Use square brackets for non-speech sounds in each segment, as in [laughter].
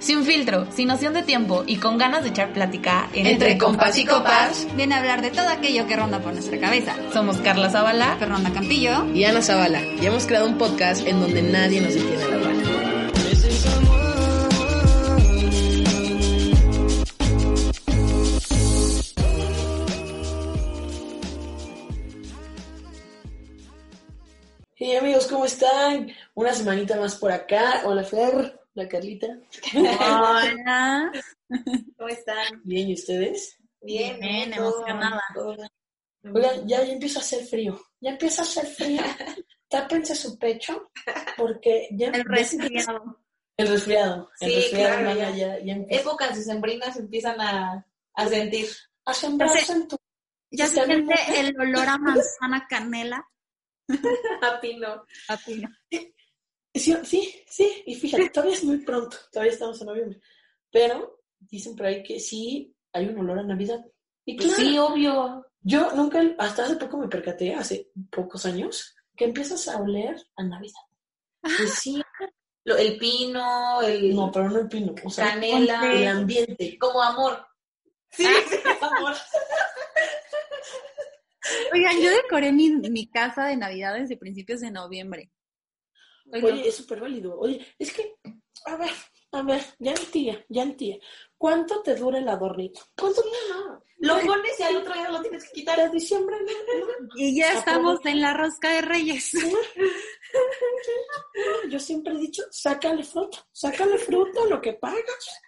Sin filtro, sin noción de tiempo y con ganas de echar plática entre, compas y copas, viene a hablar de todo aquello que ronda por nuestra cabeza. Somos Carla Zavala, Fernanda Campillo y Ana Zavala. Y hemos creado un podcast en donde nadie nos detiene a hablar. Hey amigos, ¿cómo están? Una semanita más por acá. Hola Fer. Hola, Carlita. Hola. [laughs] ¿Cómo están? Bien, ¿y ustedes? Bien, bien, emocionada. Oigan, ya, ya empieza a hacer frío. Ya empieza a hacer frío. [laughs] Tápense su pecho porque ya El resfriado. El resfriado. El sí, resfriado, claro, ya, ya, ya, Épocas decembrinas empiezan a, a sentir. A sembrarse en tu... Ya se siente el olor a manzana canela. [laughs] a pino. A pino. Sí, sí, sí, y fíjate, todavía es muy pronto, todavía estamos en noviembre, pero dicen por ahí que sí hay un olor a Navidad. Y Pues claro, sí, obvio. yo nunca, hasta hace poco me percaté, hace pocos años, que empiezas a oler a Navidad. Pues sí. Lo- el pino, el No, pero no el pino, o sea, canela, el ambiente. como amor. Sí, sí, amor. Oigan, yo decoré mi, mi casa de Navidad desde principios de noviembre. Oye, es súper válido. Oye, es que, a ver, a ver, ya tía, ya tía, ¿cuánto te dura el adornito? ¿Cuánto no? Lo pones y al otro día lo tienes que quitar. De diciembre, no, no. y ya estamos en la rosca de Reyes. [laughs] Yo siempre he dicho, sácale fruta, sácale fruta lo que pagas.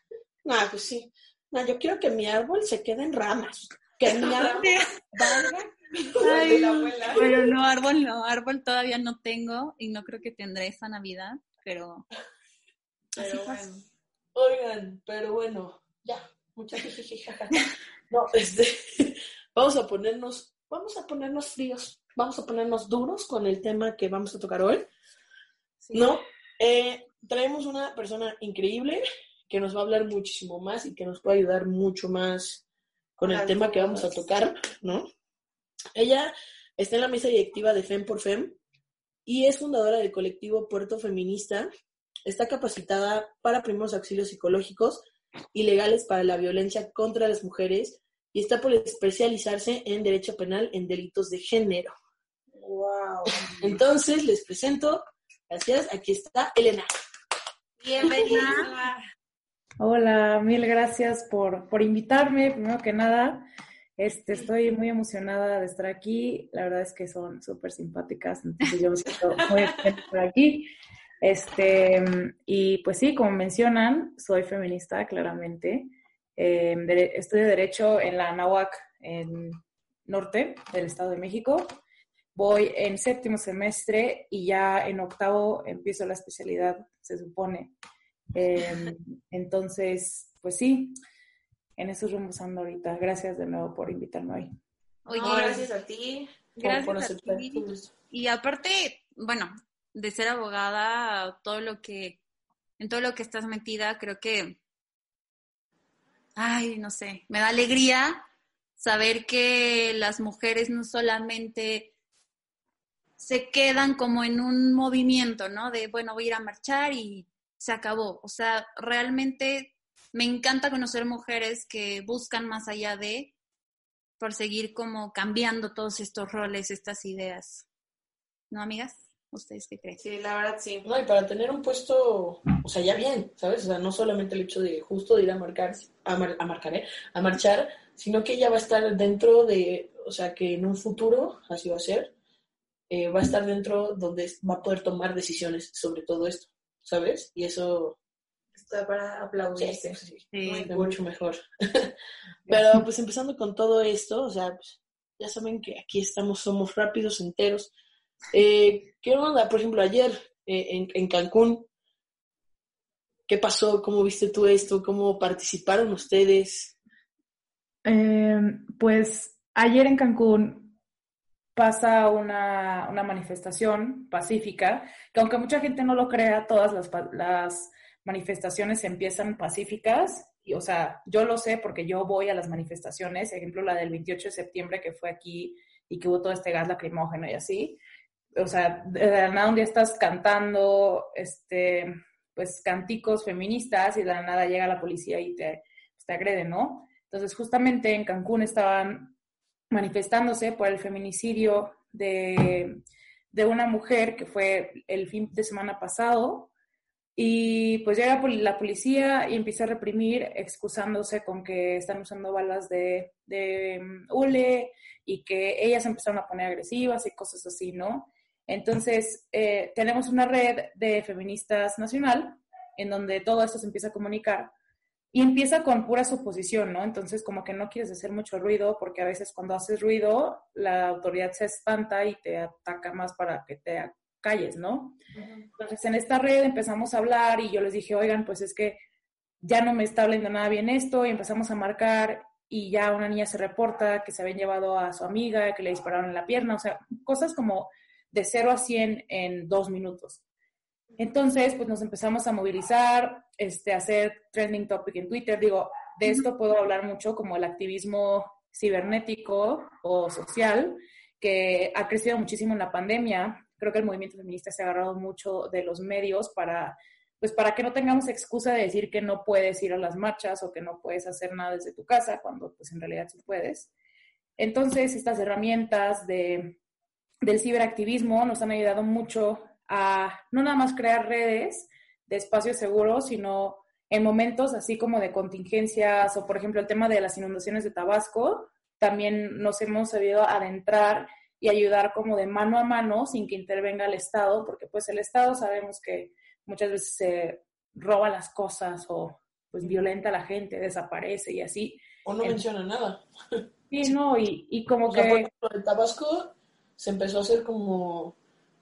Ah, pues sí. No, yo quiero que mi árbol se quede en ramas. Que mi árbol [laughs] valga. La abuela. Pero no, árbol no, árbol todavía no tengo y no creo que tendré esa Navidad, pero Pero bueno. Oigan, pero bueno, ya, mucha jijiji, jajaja. No, este, [laughs] vamos a ponernos, vamos a ponernos fríos, vamos a ponernos duros con el tema que vamos a tocar hoy. Sí. No, eh, traemos una persona increíble que nos va a hablar muchísimo más y que nos puede ayudar mucho más con el tema que vamos a tocar, ¿no? Ella está en la mesa directiva de FEM por FEM y es fundadora del colectivo Puerto Feminista. Está capacitada para primeros auxilios psicológicos y legales para la violencia contra las mujeres y está por especializarse en derecho penal en delitos de género. Wow. Entonces les presento, gracias, aquí está Elena. Bienvenida. Hola, mil gracias por, por invitarme. Primero que nada, este, estoy muy emocionada de estar aquí. La verdad es que son súper simpáticas, entonces yo me siento muy [laughs] de estar aquí. Este, y pues sí, como mencionan, soy feminista, claramente. Eh, dere- estudio Derecho en la Anáhuac, en norte del Estado de México. Voy en séptimo semestre y ya en octavo empiezo la especialidad, se supone. Eh, entonces, pues sí, en esos rumbos ando ahorita. Gracias de nuevo por invitarme hoy. oye, No, gracias a ti. por- gracias por a ti. todo esto. Y aparte, bueno, de ser abogada, todo lo que, en todo lo que estás metida, creo que, ay, no sé, me da alegría saber que las mujeres no solamente se quedan como en un movimiento, ¿no? De, bueno, voy a ir a marchar y se acabó. O sea, realmente me encanta conocer mujeres que buscan más allá de, por seguir como cambiando todos estos roles, estas ideas. ¿No, amigas? ¿Ustedes qué creen? Sí, la verdad sí. No, y para tener un puesto, o sea, ya bien, ¿sabes? O sea, no solamente el hecho de justo de ir a marcar, a, mar- a marcar, ¿eh? A marchar, sino que ella va a estar dentro de, o sea, que en un futuro, así va a ser, eh, va a estar dentro donde va a poder tomar decisiones sobre todo esto, ¿sabes? Y eso Está para aplaudirse. sí, sí. Muy cool. mucho mejor. [laughs] Pero pues empezando con todo esto, o sea, pues, ya saben que aquí estamos, somos rápidos, enteros. Eh, ¿Qué onda? Por ejemplo, ayer eh, en, en Cancún, ¿qué pasó? ¿Cómo viste tú esto? ¿Cómo participaron ustedes? Eh, pues ayer en Cancún pasa una, una manifestación pacífica, que aunque mucha gente no lo crea, todas las, las manifestaciones empiezan pacíficas. Y, o sea, yo lo sé porque yo voy a las manifestaciones, ejemplo la del 28 de septiembre que fue aquí y que hubo todo este gas lacrimógeno y así. O sea, de la nada un día estás cantando, este, pues canticos feministas y de la nada llega la policía y te, pues, te agrede, ¿no? Entonces justamente en Cancún estaban manifestándose por el feminicidio de, de una mujer que fue el fin de semana pasado y pues llega la policía y empieza a reprimir, excusándose con que están usando balas de, de mm, hule y que ellas empezaron a poner agresivas y cosas así, ¿no? Entonces, eh, tenemos una red de feministas nacional en donde todo esto se empieza a comunicar y empieza con pura suposición, ¿no? Entonces, como que no quieres hacer mucho ruido porque a veces cuando haces ruido, la autoridad se espanta y te ataca más para que te calles, ¿no? Entonces, en esta red empezamos a hablar y yo les dije, oigan, pues es que ya no me está hablando nada bien esto y empezamos a marcar y ya una niña se reporta que se habían llevado a su amiga, que le dispararon en la pierna, o sea, cosas como de 0 a 100 en dos minutos. Entonces, pues nos empezamos a movilizar, este, a hacer trending topic en Twitter. Digo, de esto puedo hablar mucho como el activismo cibernético o social, que ha crecido muchísimo en la pandemia. Creo que el movimiento feminista se ha agarrado mucho de los medios para, pues para que no tengamos excusa de decir que no puedes ir a las marchas o que no puedes hacer nada desde tu casa, cuando pues en realidad sí puedes. Entonces, estas herramientas de, del ciberactivismo nos han ayudado mucho a no nada más crear redes de espacios seguros, sino en momentos así como de contingencias o por ejemplo el tema de las inundaciones de Tabasco, también nos hemos sabido adentrar y ayudar como de mano a mano sin que intervenga el Estado, porque pues el Estado sabemos que muchas veces se roba las cosas o pues violenta a la gente, desaparece y así. O no menciona nada. Sí, no, y, y como O que... sea, por ejemplo, en Tabasco se empezó a hacer como,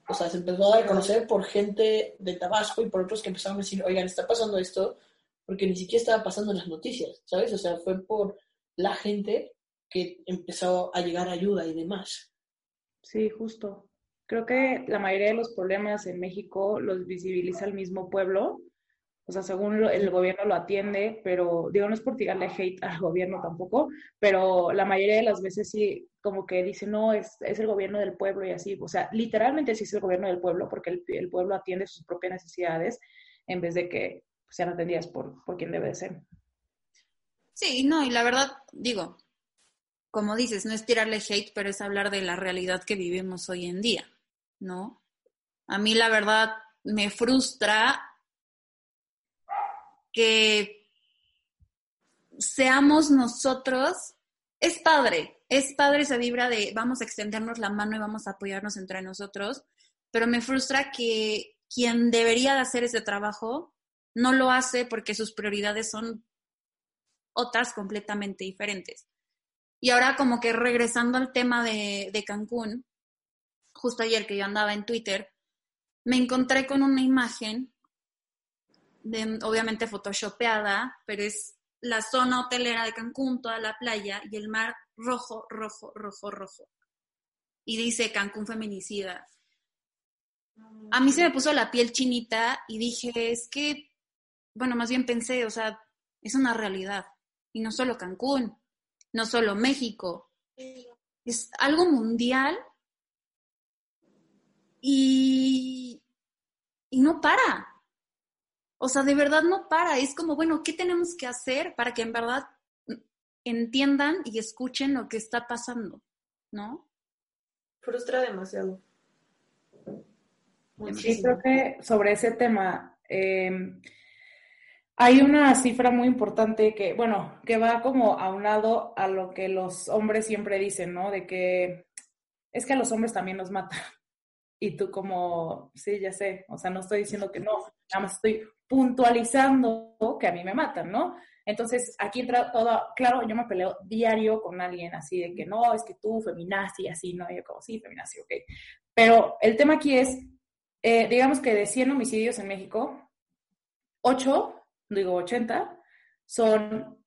o sea, se empezó a dar a conocer por gente de Tabasco y por otros que empezaron a decir, oigan, está pasando esto, porque ni siquiera estaba pasando en las noticias, ¿sabes? O sea, fue por la gente que empezó a llegar ayuda y demás. Sí, justo. Creo que la mayoría de los problemas en México los visibiliza el mismo pueblo. O sea, según el gobierno lo atiende, pero digo, no es por tirarle hate al gobierno tampoco, pero la mayoría de las veces sí, como que dicen, no, es, es el gobierno del pueblo y así. O sea, literalmente sí es el gobierno del pueblo porque el, el pueblo atiende sus propias necesidades en vez de que sean atendidas por, por quien debe de ser. Sí, no, y la verdad, digo, como dices, no es tirarle hate, pero es hablar de la realidad que vivimos hoy en día, ¿no? A mí la verdad me frustra que seamos nosotros, es padre, es padre esa vibra de vamos a extendernos la mano y vamos a apoyarnos entre nosotros, pero me frustra que quien debería de hacer ese trabajo no lo hace porque sus prioridades son otras completamente diferentes. Y ahora como que regresando al tema de, de Cancún, justo ayer que yo andaba en Twitter, me encontré con una imagen, de, obviamente photoshopeada, pero es la zona hotelera de Cancún, toda la playa y el mar rojo, rojo, rojo, rojo. Y dice Cancún feminicida. A mí se me puso la piel chinita y dije, es que, bueno, más bien pensé, o sea, es una realidad. Y no solo Cancún, no solo México, es algo mundial y, y no para. O sea, de verdad no para. Es como, bueno, ¿qué tenemos que hacer para que en verdad entiendan y escuchen lo que está pasando? ¿No? Frustra demasiado. Sí, creo que sobre ese tema eh, hay una cifra muy importante que, bueno, que va como aunado a lo que los hombres siempre dicen, ¿no? De que es que a los hombres también nos matan. Y tú como, sí, ya sé, o sea, no estoy diciendo que no, nada más estoy puntualizando que a mí me matan, ¿no? Entonces, aquí entra todo, claro, yo me peleo diario con alguien así de que no, es que tú feminazi así, ¿no? Yo como, sí, feminazi, ok. Pero el tema aquí es, eh, digamos que de 100 homicidios en México, 8, digo 80, son,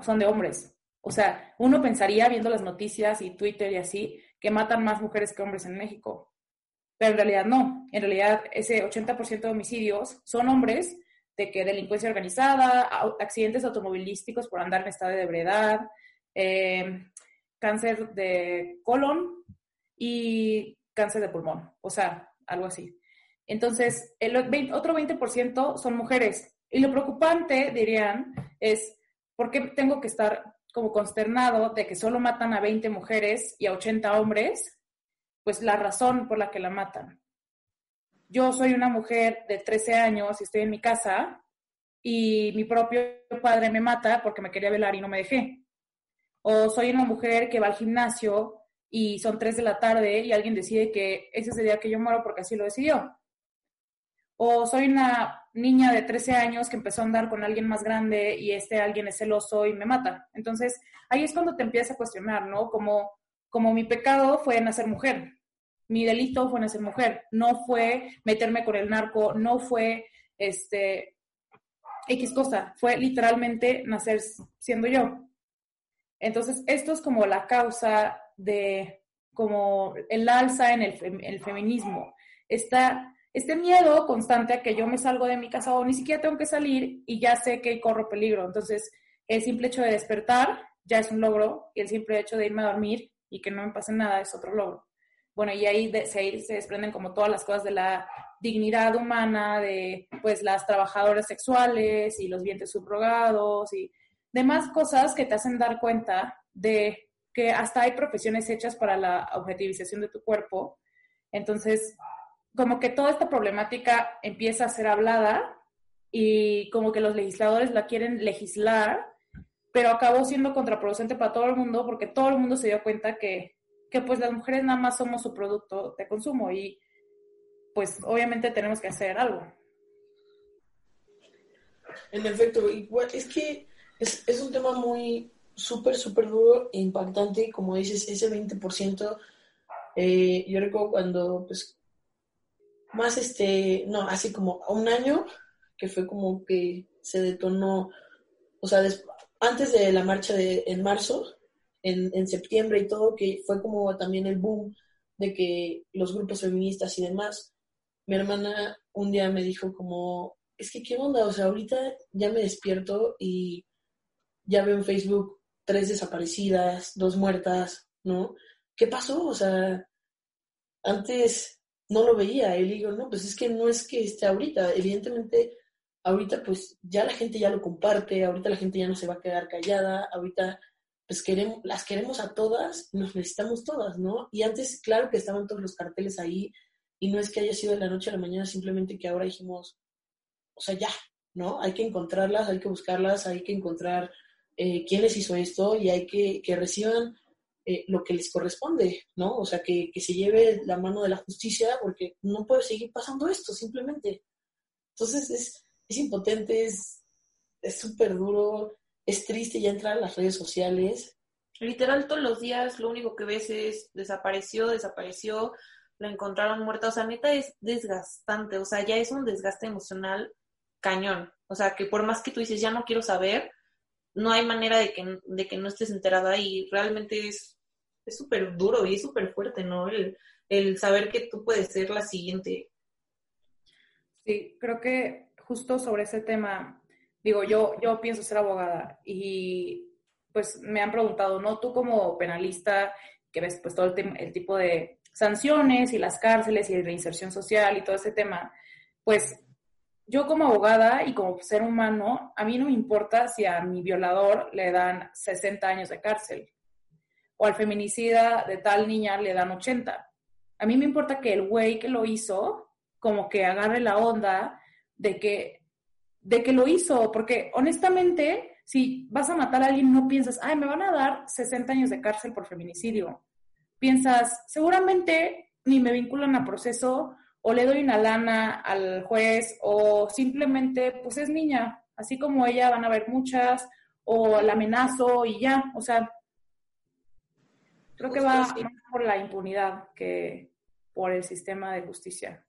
son de hombres. O sea, uno pensaría viendo las noticias y Twitter y así, que matan más mujeres que hombres en México. Pero en realidad no. En realidad ese 80% de homicidios son hombres de que delincuencia organizada, accidentes automovilísticos por andar en estado de ebriedad, eh, cáncer de colon y cáncer de pulmón. O sea, algo así. Entonces, el otro 20% son mujeres. Y lo preocupante, dirían, es por qué tengo que estar como consternado de que solo matan a 20 mujeres y a 80 hombres, pues la razón por la que la matan. Yo soy una mujer de 13 años y estoy en mi casa y mi propio padre me mata porque me quería velar y no me dejé. O soy una mujer que va al gimnasio y son 3 de la tarde y alguien decide que ese es el día que yo muero porque así lo decidió. O soy una niña de 13 años que empezó a andar con alguien más grande y este alguien es celoso y me mata. Entonces, ahí es cuando te empiezas a cuestionar, ¿no? Como, como mi pecado fue nacer mujer, mi delito fue nacer mujer, no fue meterme con el narco, no fue este X cosa, fue literalmente nacer siendo yo. Entonces, esto es como la causa de como el alza en el, fem- el feminismo. Esta, este miedo constante a que yo me salgo de mi casa o ni siquiera tengo que salir y ya sé que corro peligro. Entonces, el simple hecho de despertar ya es un logro y el simple hecho de irme a dormir y que no me pase nada es otro logro. Bueno, y ahí se desprenden como todas las cosas de la dignidad humana, de pues las trabajadoras sexuales y los vientres subrogados y demás cosas que te hacen dar cuenta de que hasta hay profesiones hechas para la objetivización de tu cuerpo. Entonces, como que toda esta problemática empieza a ser hablada y como que los legisladores la quieren legislar, pero acabó siendo contraproducente para todo el mundo porque todo el mundo se dio cuenta que, que pues las mujeres nada más somos su producto de consumo y pues obviamente tenemos que hacer algo. En efecto, igual, es que es, es un tema muy súper, súper duro e impactante, como dices, ese 20%, eh, yo recuerdo cuando, pues, más este, no, hace como un año, que fue como que se detonó, o sea, antes de la marcha de, en marzo, en, en septiembre y todo, que fue como también el boom de que los grupos feministas y demás, mi hermana un día me dijo como, es que qué onda, o sea, ahorita ya me despierto y ya veo en Facebook tres desaparecidas, dos muertas, ¿no? ¿Qué pasó? O sea, antes no lo veía, y le digo, no, pues es que no es que esté ahorita, evidentemente ahorita pues ya la gente ya lo comparte, ahorita la gente ya no se va a quedar callada, ahorita pues queremos, las queremos a todas, nos necesitamos todas, ¿no? Y antes, claro que estaban todos los carteles ahí, y no es que haya sido de la noche a la mañana, simplemente que ahora dijimos, o sea, ya, ¿no? Hay que encontrarlas, hay que buscarlas, hay que encontrar eh, quién les hizo esto y hay que que reciban eh, lo que les corresponde, ¿no? O sea, que, que se lleve la mano de la justicia porque no puede seguir pasando esto, simplemente. Entonces es, es impotente, es súper duro, es triste ya entrar a las redes sociales. Literal, todos los días lo único que ves es desapareció, desapareció, la encontraron muerta. O sea, neta es desgastante. O sea, ya es un desgaste emocional cañón. O sea, que por más que tú dices, ya no quiero saber, no hay manera de que, de que no estés enterada y realmente es es súper duro y es súper fuerte, ¿no? El, el saber que tú puedes ser la siguiente. Sí, creo que justo sobre ese tema, digo, yo, yo pienso ser abogada y pues me han preguntado, ¿no? Tú como penalista, que ves pues todo el, el tipo de sanciones y las cárceles y la reinserción social y todo ese tema, pues yo como abogada y como ser humano, a mí no me importa si a mi violador le dan 60 años de cárcel o al feminicida de tal niña le dan 80. A mí me importa que el güey que lo hizo como que agarre la onda de que, de que lo hizo, porque honestamente, si vas a matar a alguien, no piensas, ay, me van a dar 60 años de cárcel por feminicidio. Piensas, seguramente ni me vinculan a proceso, o le doy una lana al juez, o simplemente, pues es niña, así como ella van a haber muchas, o la amenazo y ya, o sea, creo que va sí. más por la impunidad que por el sistema de justicia.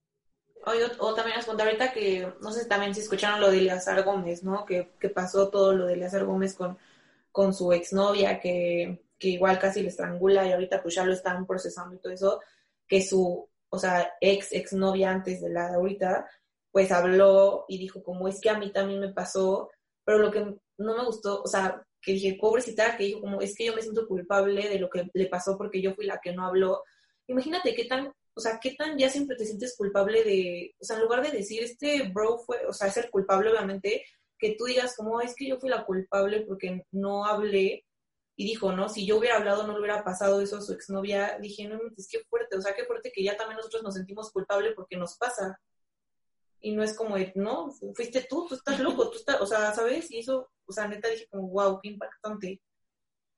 O, o también nos conté ahorita que, no sé también si escucharon lo de Eleazar Gómez, ¿no? Que, que pasó todo lo de Eleazar Gómez con, con su exnovia, que, que igual casi le estrangula y ahorita pues ya lo están procesando y todo eso, que su, o sea, ex, exnovia antes de la de ahorita, pues habló y dijo como es que a mí también me pasó, pero lo que no me gustó, o sea, que dije, pobrecita, que dijo como es que yo me siento culpable de lo que le pasó porque yo fui la que no habló. Imagínate qué tan, o sea, qué tan ya siempre te sientes culpable de, o sea, en lugar de decir, este bro fue, o sea, es el culpable, obviamente, que tú digas como, es que yo fui la culpable porque no hablé, y dijo, ¿no? Si yo hubiera hablado, no le hubiera pasado eso a su exnovia, dije, no, es que fuerte, o sea, qué fuerte que ya también nosotros nos sentimos culpables porque nos pasa. Y no es como, no, fuiste tú, tú estás loco, tú estás, o sea, ¿sabes? Y eso, o sea, neta dije como, wow, qué impactante.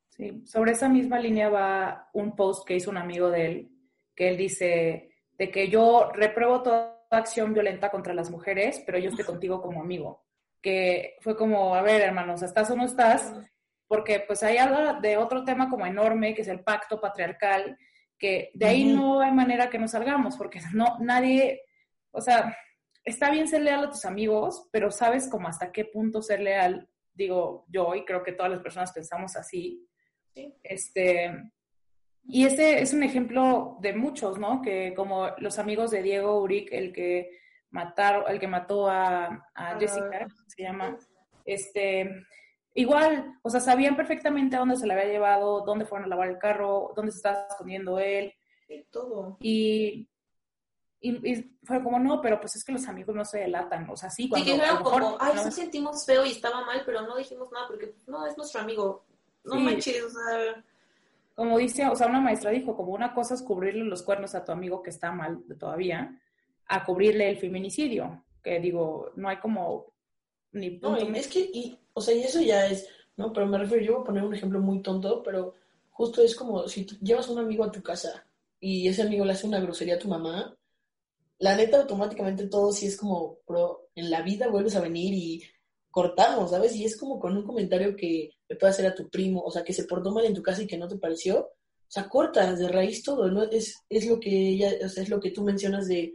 Sí, sobre esa misma línea va un post que hizo un amigo de él, que él dice de que yo repruebo toda acción violenta contra las mujeres, pero yo estoy contigo como amigo. Que fue como, a ver, hermanos, ¿estás o no estás? Porque pues ahí habla de otro tema como enorme, que es el pacto patriarcal, que de ahí no hay manera que nos salgamos, porque [laughs] no, nadie, o sea, está bien ser leal a tus amigos, pero sabes como hasta qué punto ser leal, digo yo, y creo que todas las personas pensamos así, este, y este es un ejemplo de muchos, ¿no? Que como los amigos de Diego Uric, el que mataron, el que mató a, a Jessica, se llama, este, igual, o sea, sabían perfectamente a dónde se le había llevado, dónde fueron a lavar el carro, dónde se estaba escondiendo él. todo. Y, y, fue como, no, pero pues es que los amigos no se delatan, o sea, sí, cuando... Sí, que como, ay, no, sentimos feo y estaba mal, pero no dijimos nada porque, no, es nuestro amigo, no manches, o sea... Como dice, o sea, una maestra dijo, como una cosa es cubrirle los cuernos a tu amigo que está mal todavía, a cubrirle el feminicidio, que digo, no hay como ni No, es que, y, o sea, y eso ya es, ¿no? Pero me refiero, yo voy a poner un ejemplo muy tonto, pero justo es como si tú llevas un amigo a tu casa y ese amigo le hace una grosería a tu mamá, la neta automáticamente todo sí es como, pero en la vida vuelves a venir y cortamos, ¿sabes? Y es como con un comentario que le puede hacer a tu primo, o sea, que se portó mal en tu casa y que no te pareció, o sea, cortas de raíz todo, ¿no? Es, es lo que ella, o sea, es lo que tú mencionas de,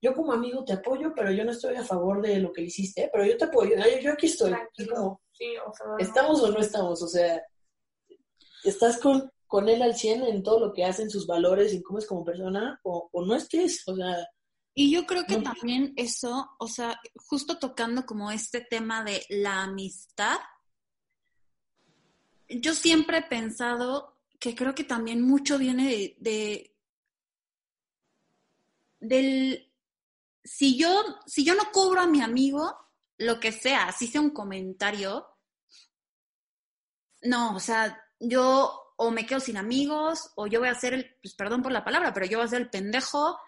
yo como amigo te apoyo, pero yo no estoy a favor de lo que le hiciste, pero yo te apoyo, yo, aquí estoy, como, ¿estamos o no estamos? O sea, ¿estás con, con él al 100 en todo lo que hace, en sus valores, en cómo es como persona, o, o no estés, o sea... Y yo creo que también eso, o sea, justo tocando como este tema de la amistad, yo siempre he pensado que creo que también mucho viene de, del si yo si yo no cobro a mi amigo lo que sea, si sea un comentario, no, o sea, yo o me quedo sin amigos o yo voy a ser el, pues perdón por la palabra, pero yo voy a ser el pendejo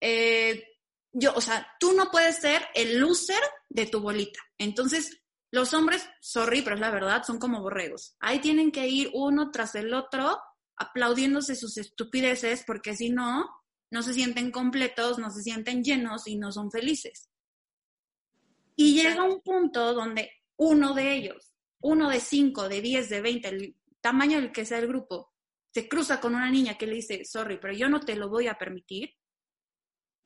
eh, yo, o sea, tú no puedes ser el loser de tu bolita. Entonces, los hombres, sorry, pero es la verdad, son como borregos. Ahí tienen que ir uno tras el otro aplaudiéndose sus estupideces porque si no, no se sienten completos, no se sienten llenos y no son felices. Y llega un punto donde uno de ellos, uno de cinco, de diez, de veinte, el tamaño del que sea el grupo, se cruza con una niña que le dice, sorry, pero yo no te lo voy a permitir,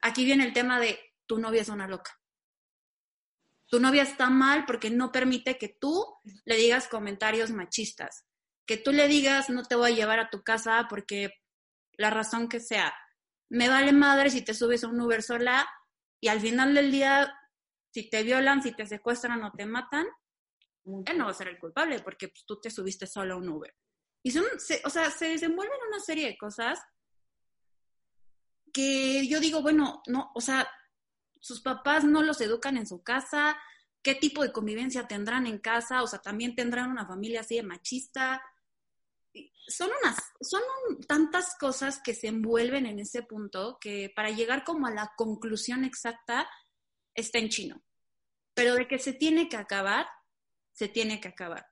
aquí viene el tema de tu novia es una loca. Tu novia está mal porque no permite que tú le digas comentarios machistas, que tú le digas no te voy a llevar a tu casa porque la razón que sea. Me vale madre si te subes a un Uber sola y al final del día, si te violan, si te secuestran o te matan, él no va a ser el culpable porque pues, tú te subiste solo a un Uber. Y son, o sea, se desenvuelven una serie de cosas que yo digo, bueno, no, o sea, sus papás no los educan en su casa, qué tipo de convivencia tendrán en casa, o sea, también tendrán una familia así de machista. Son unas, son tantas cosas que se envuelven en ese punto que para llegar como a la conclusión exacta está en chino. Pero de que se tiene que acabar, se tiene que acabar.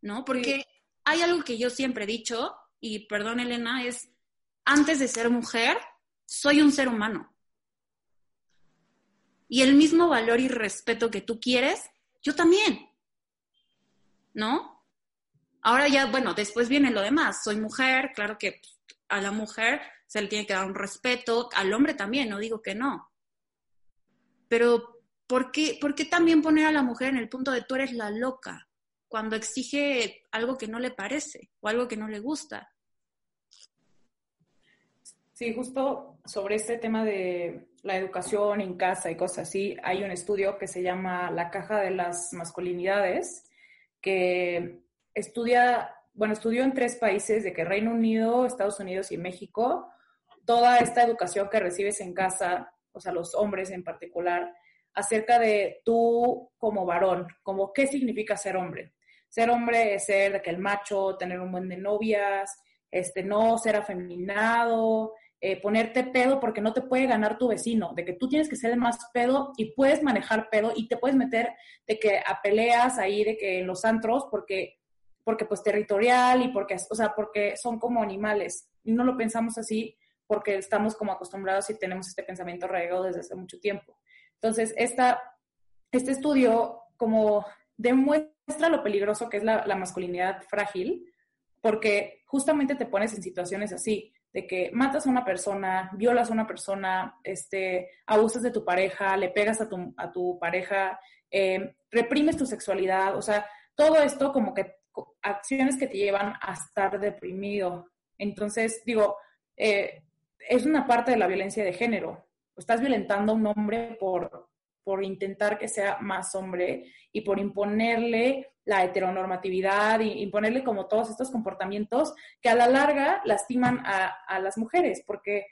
¿No? Porque hay algo que yo siempre he dicho, y perdón Elena, es antes de ser mujer, soy un ser humano. Y el mismo valor y respeto que tú quieres, yo también. ¿No? Ahora ya, bueno, después viene lo demás. Soy mujer, claro que a la mujer se le tiene que dar un respeto, al hombre también, no digo que no. Pero, ¿por qué, ¿por qué también poner a la mujer en el punto de tú eres la loca cuando exige algo que no le parece o algo que no le gusta? Sí, justo sobre este tema de la educación en casa y cosas así, hay un estudio que se llama La caja de las masculinidades, que estudia, bueno, estudió en tres países, de que Reino Unido, Estados Unidos y México, toda esta educación que recibes en casa, o sea, los hombres en particular, acerca de tú como varón, como qué significa ser hombre. Ser hombre es ser de que el macho, tener un buen de novias, este, no ser afeminado, eh, ponerte pedo porque no te puede ganar tu vecino, de que tú tienes que ser el más pedo y puedes manejar pedo y te puedes meter de que a peleas ahí de que en los antros porque porque pues territorial y porque, o sea, porque son como animales. Y no lo pensamos así porque estamos como acostumbrados y tenemos este pensamiento arraigado desde hace mucho tiempo. Entonces, esta, este estudio como demuestra lo peligroso que es la, la masculinidad frágil, porque justamente te pones en situaciones así, de que matas a una persona, violas a una persona, este, abusas de tu pareja, le pegas a tu, a tu pareja, eh, reprimes tu sexualidad, o sea, todo esto como que acciones que te llevan a estar deprimido. Entonces, digo, eh, es una parte de la violencia de género. Estás violentando a un hombre por, por intentar que sea más hombre y por imponerle la heteronormatividad y imponerle como todos estos comportamientos que a la larga lastiman a, a las mujeres, porque,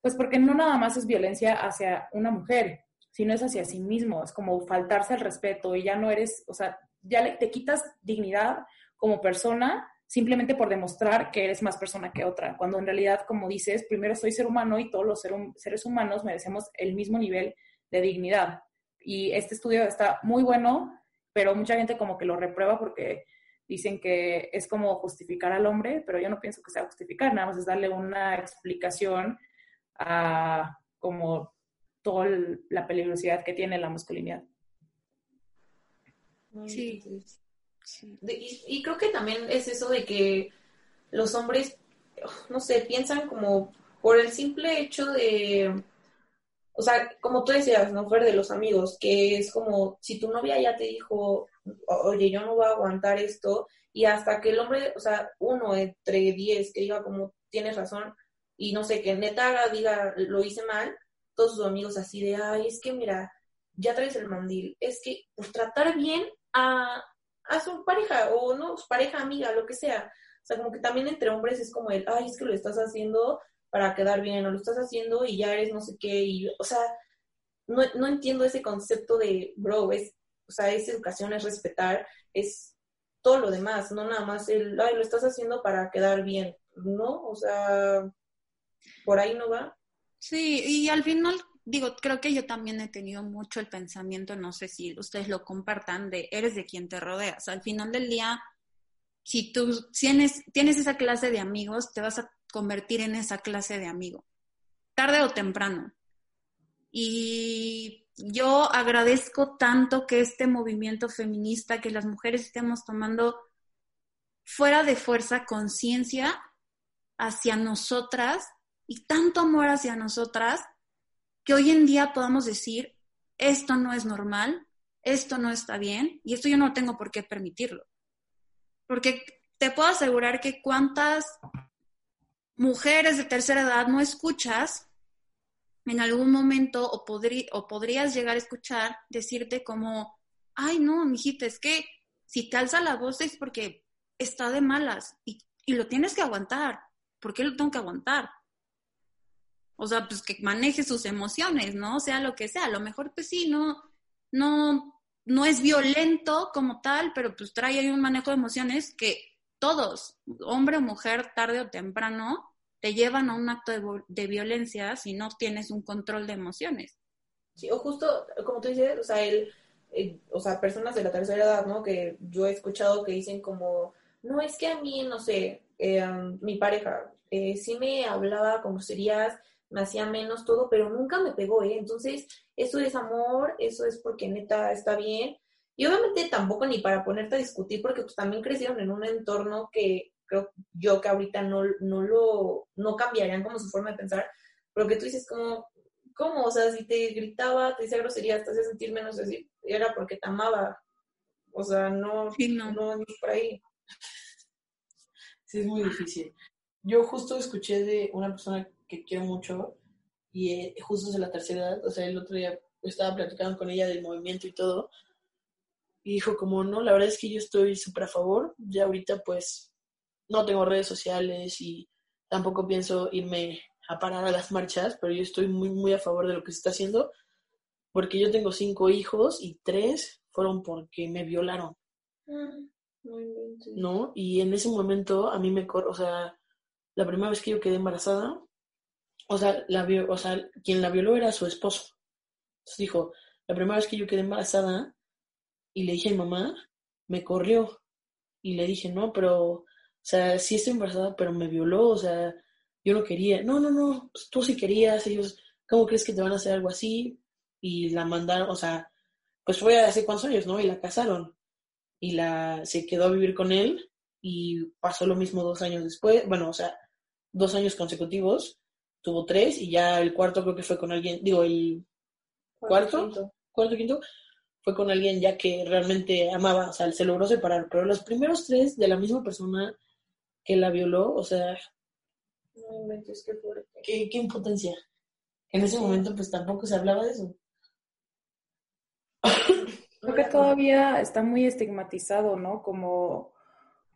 pues porque no nada más es violencia hacia una mujer, sino es hacia sí mismo, es como faltarse al respeto y ya no eres, o sea, ya le, te quitas dignidad como persona simplemente por demostrar que eres más persona que otra, cuando en realidad, como dices, primero soy ser humano y todos los seres humanos merecemos el mismo nivel de dignidad. Y este estudio está muy bueno, pero mucha gente como que lo reprueba porque dicen que es como justificar al hombre, pero yo no pienso que sea justificar, nada más es darle una explicación a como toda la peligrosidad que tiene la masculinidad. Sí, y, creo que también es eso de que los hombres, no sé, piensan como por el simple hecho de, o sea, como tú decías, ¿no? Fuera de los amigos, que es como si tu novia ya te dijo, oye, yo no voy a aguantar esto, y hasta que el hombre, o sea, uno entre diez que diga como, tienes razón, y no sé, que neta diga, lo hice mal, todos sus amigos así de, ay, es que mira, ya traes el mandil, es que pues tratar bien a, a su pareja o no, su pareja, amiga, lo que sea. O sea, como que también entre hombres es como el, ay, es que lo estás haciendo para quedar bien o lo estás haciendo y ya eres no sé qué. Y, o sea, no, no entiendo ese concepto de, bro, es, o sea, es educación, es respetar, es todo lo demás, no nada más el, ay, lo estás haciendo para quedar bien, ¿no? O sea, por ahí no va. Sí, y al final digo, creo que yo también he tenido mucho el pensamiento, no sé si ustedes lo compartan, de eres de quien te rodeas. Al final del día, si tú tienes, tienes esa clase de amigos, te vas a convertir en esa clase de amigo, tarde o temprano. Y yo agradezco tanto que este movimiento feminista, que las mujeres estemos tomando fuera de fuerza conciencia hacia nosotras y tanto amor hacia nosotras que hoy en día podamos decir, esto no es normal, esto no está bien y esto yo no tengo por qué permitirlo. Porque te puedo asegurar que cuántas mujeres de tercera edad no escuchas en algún momento o, o podrías llegar a escuchar decirte como, ay no, mijita, es que si te alza la voz es porque está de malas y, y lo tienes que aguantar. ¿Por qué lo tengo que aguantar? O sea, pues que maneje sus emociones, ¿no? Sea lo que sea. A lo mejor, pues sí, no, no, no es violento como tal, pero pues trae ahí un manejo de emociones que todos, hombre o mujer, tarde o temprano, te llevan a un acto de, violencia si no tienes un control de emociones. Sí, o justo, como tú dices, o sea, el, o sea, personas de la tercera edad, ¿no? Que yo he escuchado que dicen como, no, es que a mí, no sé, eh, mi pareja eh, sí me hablaba como serías me hacía menos todo, pero nunca me pegó, ¿eh? Entonces, eso es amor, eso es porque neta está bien. Y obviamente tampoco ni para ponerte a discutir, porque pues también crecieron en un entorno que creo yo que ahorita no, no lo, no cambiarían como su forma de pensar, pero que tú dices como, ¿cómo? O sea, si te gritaba, te decía groserías, te hacía sentir menos así, era porque te amaba. O sea, no, no. no ni por ahí. Sí, es muy difícil. Yo justo escuché de una persona que quiero mucho y eh, justo de la tercera edad, o sea, el otro día estaba platicando con ella del movimiento y todo, y dijo como, no, la verdad es que yo estoy súper a favor, ya ahorita pues no tengo redes sociales y tampoco pienso irme a parar a las marchas, pero yo estoy muy, muy a favor de lo que se está haciendo, porque yo tengo cinco hijos y tres fueron porque me violaron, ¿no? Y en ese momento a mí me, o sea, la primera vez que yo quedé embarazada, o sea, la o sea, quien la violó era su esposo. Entonces dijo, la primera vez que yo quedé embarazada y le dije a mi mamá, me corrió. Y le dije, no, pero, o sea, sí estoy embarazada, pero me violó, o sea, yo no quería. No, no, no, pues tú sí querías, ellos, ¿cómo crees que te van a hacer algo así? Y la mandaron, o sea, pues fue hace cuántos años, ¿no? Y la casaron. Y la, se quedó a vivir con él y pasó lo mismo dos años después, bueno, o sea, dos años consecutivos, tuvo tres y ya el cuarto creo que fue con alguien, digo, el cuarto, cuarto, quinto, fue con alguien ya que realmente amaba, o sea, se logró separar, pero los primeros tres de la misma persona que la violó, o sea, no qué fuerte. Qué, qué impotencia. En ese momento pues tampoco se hablaba de eso. Creo que todavía está muy estigmatizado, ¿no? Como,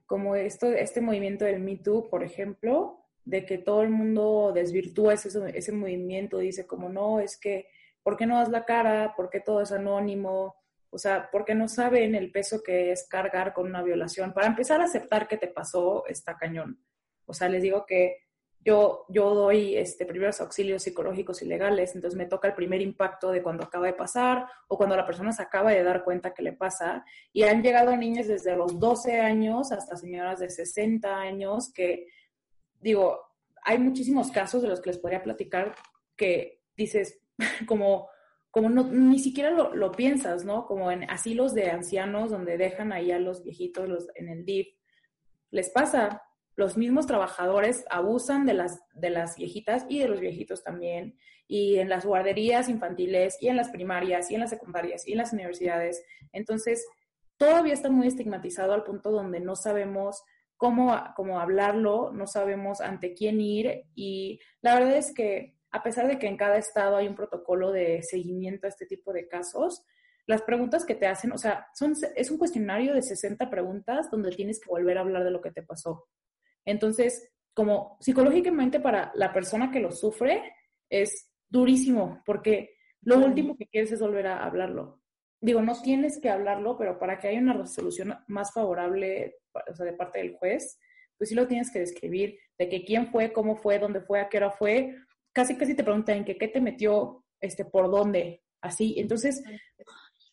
como esto, este movimiento del Me Too, por ejemplo, de que todo el mundo desvirtúa ese, ese movimiento, dice como no, es que, ¿por qué no das la cara? ¿Por qué todo es anónimo? O sea, porque no saben el peso que es cargar con una violación. Para empezar a aceptar que te pasó, está cañón. O sea, les digo que yo, yo doy este, primeros auxilios psicológicos y legales, entonces me toca el primer impacto de cuando acaba de pasar o cuando la persona se acaba de dar cuenta que le pasa. Y han llegado niñas desde los 12 años hasta señoras de 60 años que digo, hay muchísimos casos de los que les podría platicar que dices, [laughs] como, como no, ni siquiera lo, piensas, ¿no? Como en asilos de ancianos donde dejan ahí a los viejitos los, en el DIF. Les pasa, los mismos trabajadores abusan de las, de las viejitas y de los viejitos también, y en las guarderías infantiles, y en las primarias, y en las secundarias, y en las universidades. Entonces, todavía está muy estigmatizado al punto donde no sabemos cómo, hablarlo, no sabemos ante quién ir y la verdad es que a pesar de que en cada estado hay un protocolo de seguimiento a este tipo de casos, las preguntas que te hacen, o sea, son, es un cuestionario de 60 preguntas donde tienes que volver a hablar de lo que te pasó. Entonces, como psicológicamente para la persona que lo sufre, es durísimo, porque lo último que quieres es volver a hablarlo digo, no tienes que hablarlo, pero para que haya una resolución más favorable, o sea, de parte del juez, pues sí lo tienes que describir, de que quién fue, cómo fue, dónde fue, a qué hora fue, casi casi te preguntan que qué te metió, este, por dónde, así. Entonces,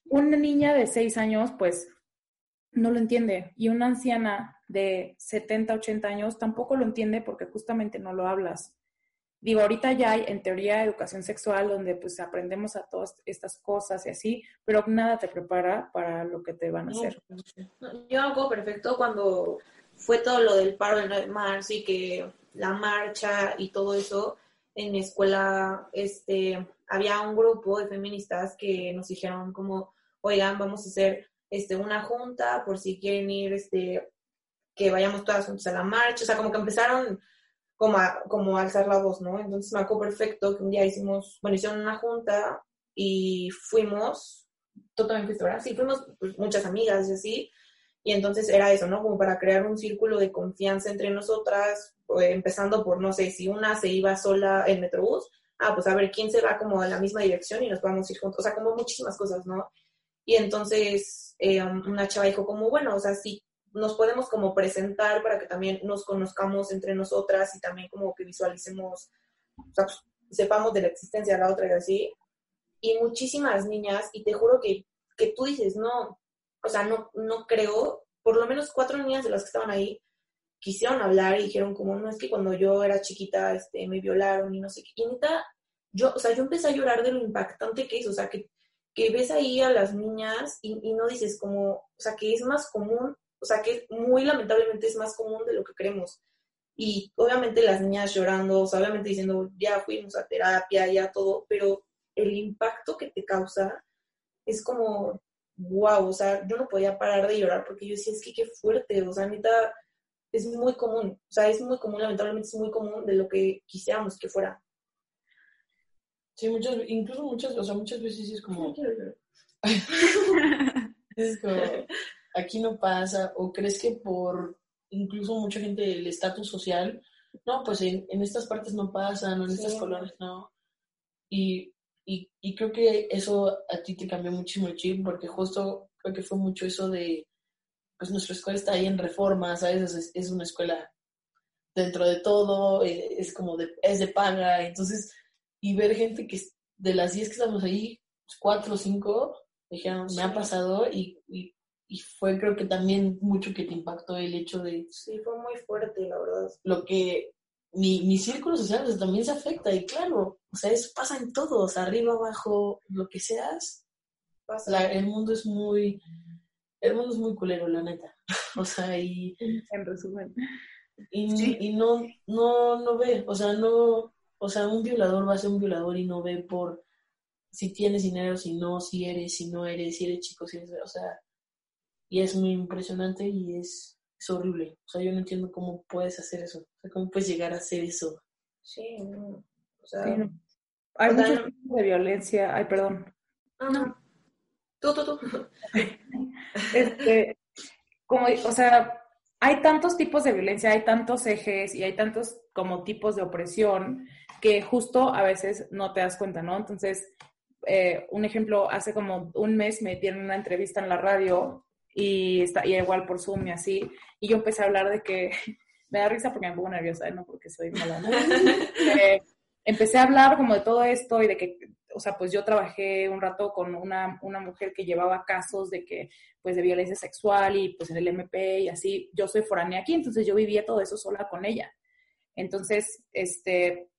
una niña de seis años, pues, no lo entiende, y una anciana de 70, 80 años tampoco lo entiende porque justamente no lo hablas. Digo, ahorita ya hay en teoría educación sexual donde pues aprendemos a todas estas cosas y así, pero nada te prepara para lo que te van a hacer. yo hago perfecto cuando fue todo lo del paro del 9 de marzo y que la marcha y todo eso, en mi escuela este, había un grupo de feministas que nos dijeron como, oigan, vamos a hacer este, una junta por si quieren ir, este, que vayamos todas juntas a la marcha, o sea, como que empezaron como, como alzar la voz, ¿no? Entonces me acuerdo perfecto que un día hicimos, bueno, hicieron una junta y fuimos, tú también fuiste. Sí, fuimos pues, muchas amigas y así, y entonces era eso, ¿no? Como para crear un círculo de confianza entre nosotras, eh, empezando por, no sé, si una se iba sola en Metrobús, ah, pues a ver quién se va como a la misma dirección y nos vamos ir juntos, o sea, como muchísimas cosas, ¿no? Y entonces eh, una chava dijo como, bueno, o sea, sí, nos podemos como presentar para que también nos conozcamos entre nosotras y también como que visualicemos, o sea, pues, sepamos de la existencia de la otra y así. Y muchísimas niñas, y te juro que, que tú dices, no, o sea, no, no creo, por lo menos cuatro niñas de las que estaban ahí quisieron hablar y dijeron como, no, es que cuando yo era chiquita, este, me violaron y no sé qué. Y neta, yo, o sea, yo empecé a llorar de lo impactante que es, o sea, que, que ves ahí a las niñas y, y no dices como, o sea, que es más común o sea, que muy lamentablemente es más común de lo que creemos. Y obviamente las niñas llorando, o sea, obviamente diciendo, ya fuimos a terapia, ya todo, pero el impacto que te causa es como, wow, o sea, yo no podía parar de llorar porque yo decía, es que qué fuerte, o sea, neta, es muy común, o sea, es muy común, lamentablemente es muy común de lo que quisiéramos que fuera. Sí, muchas, incluso muchas, o sea, muchas veces es como... [laughs] es como, aquí no pasa, o crees que por incluso mucha gente del estatus social, no, pues en, en estas partes no pasan, en estas Sí. colores no. Y, y, y creo que eso a ti te cambió muchísimo el chip, porque justo creo que fue mucho eso de, pues nuestra escuela está ahí en reforma, ¿sabes? Es, es una escuela dentro de todo, eh, es como de, es de paga, entonces, y ver gente que de las 10 que estamos ahí, cuatro o cinco, dijeron, me ha pasado y, y, y fue creo que también mucho que te impactó el hecho de Sí, fue muy fuerte, la verdad. lo que mi, mi círculo social pues, también se afecta y claro, o sea, eso pasa en todos, arriba, abajo, lo que seas, Pasa. la- el mundo es muy, el mundo es muy culero, la neta, [laughs] o sea, y, En resumen. y, Sí. y no, no, no ve, o sea, no, o sea, un violador va a ser un violador y no ve por si tienes dinero, si no, si eres, si no eres, si eres chico, si eres, o sea, y es muy impresionante y es, es horrible, o sea, yo no entiendo cómo puedes hacer eso, o sea, cómo puedes llegar a hacer eso. Sí, no. O sea, Sí, no. Hay muchos no- tipos de violencia. Ay, perdón. no. Tú, tú, tú. Este, como, o sea, hay tantos tipos de violencia, hay tantos ejes y hay tantos como tipos de opresión que justo a veces no te das cuenta, ¿no? Entonces, eh, un ejemplo, hace como un mes me dieron una entrevista en la radio y, está, y igual por Zoom y así, y yo empecé a hablar de que, [laughs] me da risa porque me pongo nerviosa, ¿eh? no porque soy mala, ¿no? [laughs] Eh, empecé a hablar como de todo esto y de que, o sea, pues yo trabajé un rato con una, una mujer que llevaba casos de que, pues de violencia sexual y pues en el MP y así, yo soy foránea aquí, entonces yo vivía todo eso sola con ella. Entonces, este,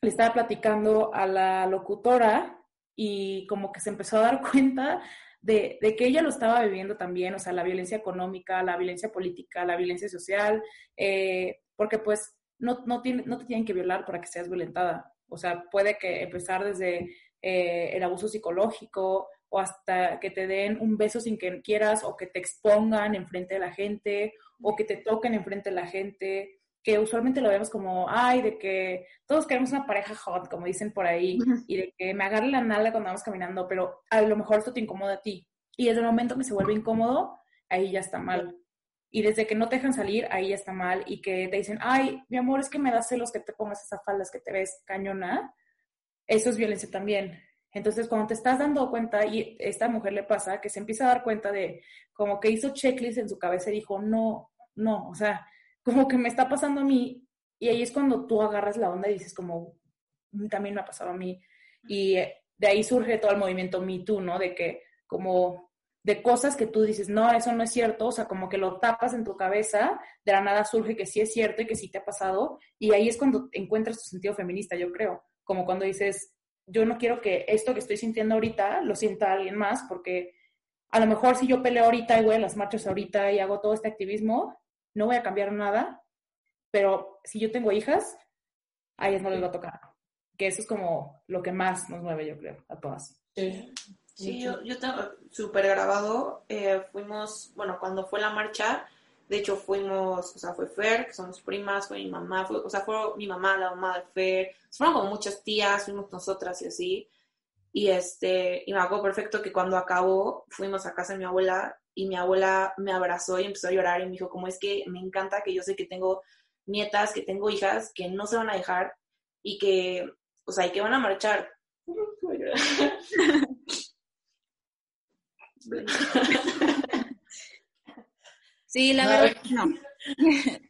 le estaba platicando a la locutora y como que se empezó a dar [laughs] cuenta de, que ella lo estaba viviendo también, o sea, la violencia económica, la violencia política, la violencia social, eh, porque pues no, no, tiene, no te tienen que violar para que seas violentada. O sea, puede que empezar desde eh, el abuso psicológico o hasta que te den un beso sin que quieras o que te expongan enfrente de la gente o que te toquen enfrente de la gente que usualmente lo vemos como, ay, de que todos queremos una pareja hot, como dicen por ahí, y de que me agarre la nalga cuando vamos caminando, pero a lo mejor esto te incomoda a ti. Y desde el momento que se vuelve incómodo, ahí ya está mal. Y desde que no te dejan salir, ahí ya está mal. Y que te dicen, ay, mi amor, es que me da celos que te pongas esas faldas que te ves cañona. Eso es violencia también. Entonces, cuando te estás dando cuenta, y esta mujer le pasa, que se empieza a dar cuenta de como que hizo checklist en su cabeza y dijo, no, no, o sea, como que me está pasando a mí, y ahí es cuando tú agarras la onda y dices como, también me ha pasado a mí, y de ahí surge todo el movimiento Me Too, ¿no? De que como de cosas que tú dices, no, eso no es cierto, o sea, como que lo tapas en tu cabeza, de la nada surge que sí es cierto y que sí te ha pasado, y ahí es cuando encuentras tu sentido feminista, yo creo, como cuando dices, yo no quiero que esto que estoy sintiendo ahorita lo sienta alguien más, porque a lo mejor si yo peleo ahorita y voy a las marchas ahorita y hago todo este activismo, no voy a cambiar nada, pero si yo tengo hijas, a ellas no les va a tocar. Que eso es como lo que más nos mueve, yo creo, a todas. Sí, sí yo, yo tengo súper grabado. Eh, fuimos, bueno, cuando fue la marcha, de hecho fuimos, o sea, fue Fer, que somos primas, fue mi mamá, fue, o sea, fue mi mamá, la mamá de Fer, fueron como muchas tías, fuimos nosotras y así. Y este, y me acuerdo perfecto que cuando acabó, fuimos a casa de mi abuela y mi abuela me abrazó y empezó a llorar y me dijo, como es que me encanta que yo sé que tengo nietas, que tengo hijas, que no se van a dejar y que, o sea, y que van a marchar. [laughs] Sí, la verdad, no. [laughs]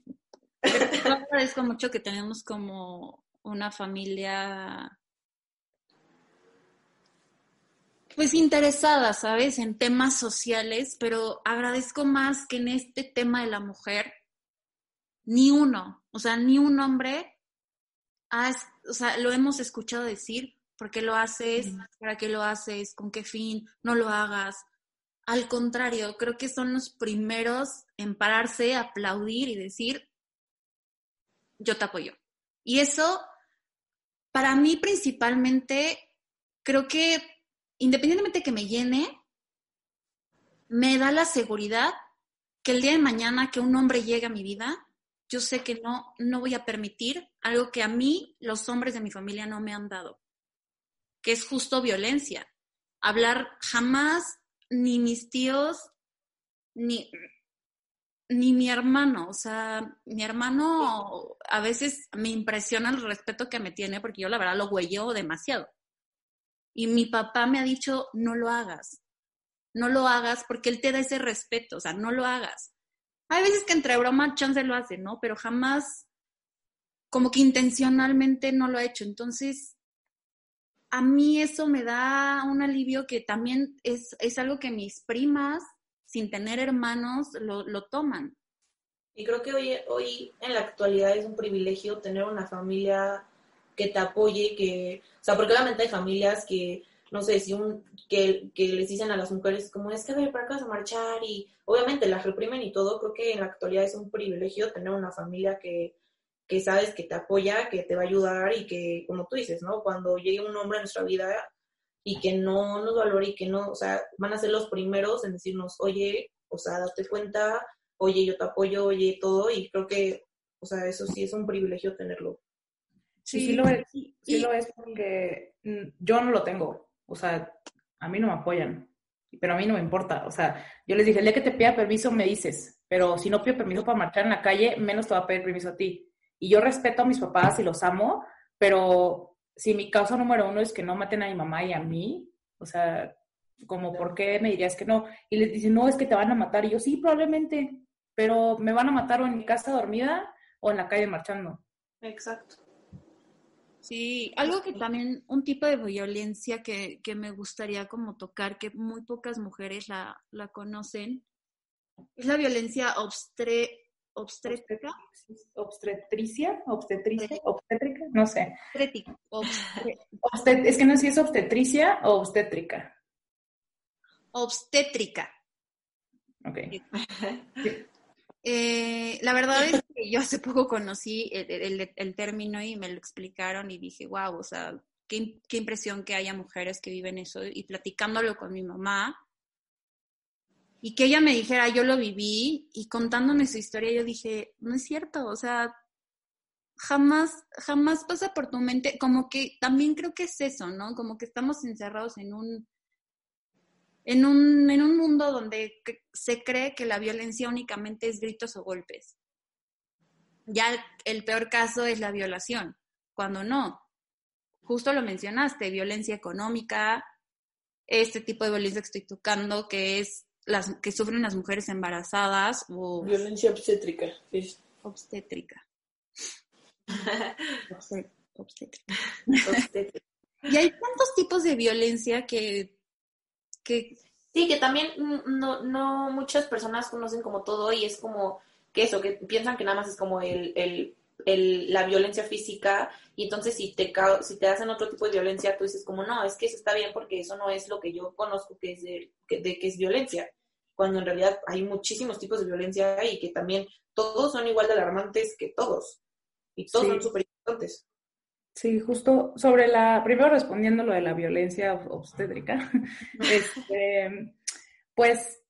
Yo agradezco mucho que tenemos como una familia pues interesada, ¿sabes? En temas sociales, pero agradezco más que en este tema de la mujer, ni uno, o sea, ni un hombre, has, o sea, lo hemos escuchado decir, ¿por qué lo haces? ¿Para qué lo haces? ¿Con qué fin? No lo hagas. Al contrario, creo que son los primeros en pararse, aplaudir y decir, yo te apoyo. Y eso, para mí principalmente, creo que independientemente que me llene, me da la seguridad que el día de mañana que un hombre llegue a mi vida, yo sé que no, no voy a permitir algo que a mí los hombres de mi familia no me han dado, que es justo violencia. Hablar jamás, ni mis tíos, ni... ni mi hermano, o sea, mi hermano a veces me impresiona el respeto que me tiene porque yo la verdad lo huello demasiado. Y mi papá me ha dicho, no lo hagas, no lo hagas porque él te da ese respeto, o sea, no lo hagas. Hay veces que entre broma chance lo hace, ¿no? Pero jamás como que intencionalmente no lo ha hecho. Entonces, a mí eso me da un alivio que también es, es algo que mis primas sin tener hermanos lo, lo toman. Y creo que hoy, hoy en la actualidad es un privilegio tener una familia que te apoye, que, o sea, porque obviamente hay familias que, no sé, si un, que, que les dicen a las mujeres como es que ver para casa a marchar y obviamente las reprimen y todo, creo que en la actualidad es un privilegio tener una familia que, que sabes que te apoya, que te va a ayudar y que, como tú dices, ¿no? Cuando llegue un hombre a nuestra vida, y que no nos valore y que no, o sea, van a ser los primeros en decirnos, oye, o sea, date cuenta, oye, yo te apoyo, oye, todo, y creo que, o sea, eso sí es un privilegio tenerlo. Sí, sí, lo es, sí lo es porque mm, yo no lo tengo, o sea, a mí no me apoyan, pero a mí no me importa, o sea, yo les dije, el día que te pida permiso me dices, pero si no pido permiso para marchar en la calle, menos te va a pedir permiso a ti. Y yo respeto a mis papás y los amo, pero si mi causa número uno es que no maten a mi mamá y a mí, o sea, como, ¿por qué me dirías que no? Y les dicen, no, es que te van a matar. Y yo, sí, probablemente, pero me van a matar o en mi casa dormida o en la calle marchando. Exacto. Sí, algo que también, un tipo de violencia que, que me gustaría como tocar, que muy pocas mujeres la, la conocen, es la violencia obstre, obstétrica. Obstetricia, obstetricia, obstétrica, no sé. Obstet es que no sé si es obstetricia o obstétrica. Obstétrica. Ok. Eh, la verdad es que yo hace poco conocí el, el, término y me lo explicaron y dije, wow, o sea, qué, qué impresión que haya mujeres que viven eso. Y platicándolo con mi mamá, y que ella me dijera, yo lo viví, y contándome su historia, yo dije, no es cierto, o sea, jamás, jamás pasa por tu mente, como que también creo que es eso, ¿no? Como que estamos encerrados en un, en un, en un mundo donde se cree que la violencia únicamente es gritos o golpes. Ya el peor caso es la violación, cuando no. Justo lo mencionaste, violencia económica, este tipo de violencia que estoy tocando, que es las que sufren las mujeres embarazadas o... Violencia obstétrica. [laughs] Obstétrica. obstétrica. [laughs] y hay tantos tipos de violencia que, que... Sí, que también no, no muchas personas conocen como todo y es como que eso, que piensan que nada más es como el, el, el, la violencia física y entonces si te, si te hacen otro tipo de violencia, tú dices como, no, es que eso está bien porque eso no es lo que yo conozco que es de, que, de que es violencia. Cuando en realidad hay muchísimos tipos de violencia y que también todos son igual de alarmantes que todos. Y todos son súper importantes. Sí, justo sobre la, primero respondiendo lo de la violencia obstétrica, [laughs] este, pues,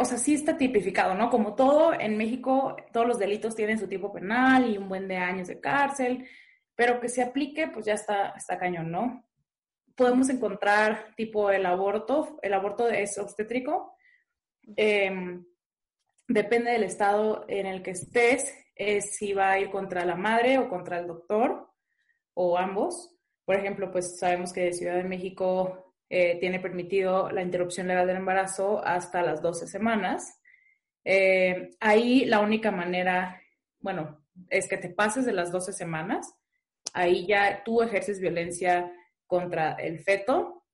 o sea, sí está tipificado, ¿no? Como todo, en México todos los delitos tienen su tipo penal y un buen de años de cárcel, pero que se aplique, pues ya está, está cañón, ¿no? Podemos encontrar tipo el aborto, el aborto es obstétrico, Em, depende del estado en el que estés, es si va a ir contra la madre o contra el doctor o ambos. Por ejemplo, pues sabemos que Ciudad de México eh, tiene permitido la interrupción legal del embarazo hasta las 12 semanas. Eh, ahí la única manera, bueno, es que te pases de las 12 semanas. Ahí ya tú ejerces violencia contra el feto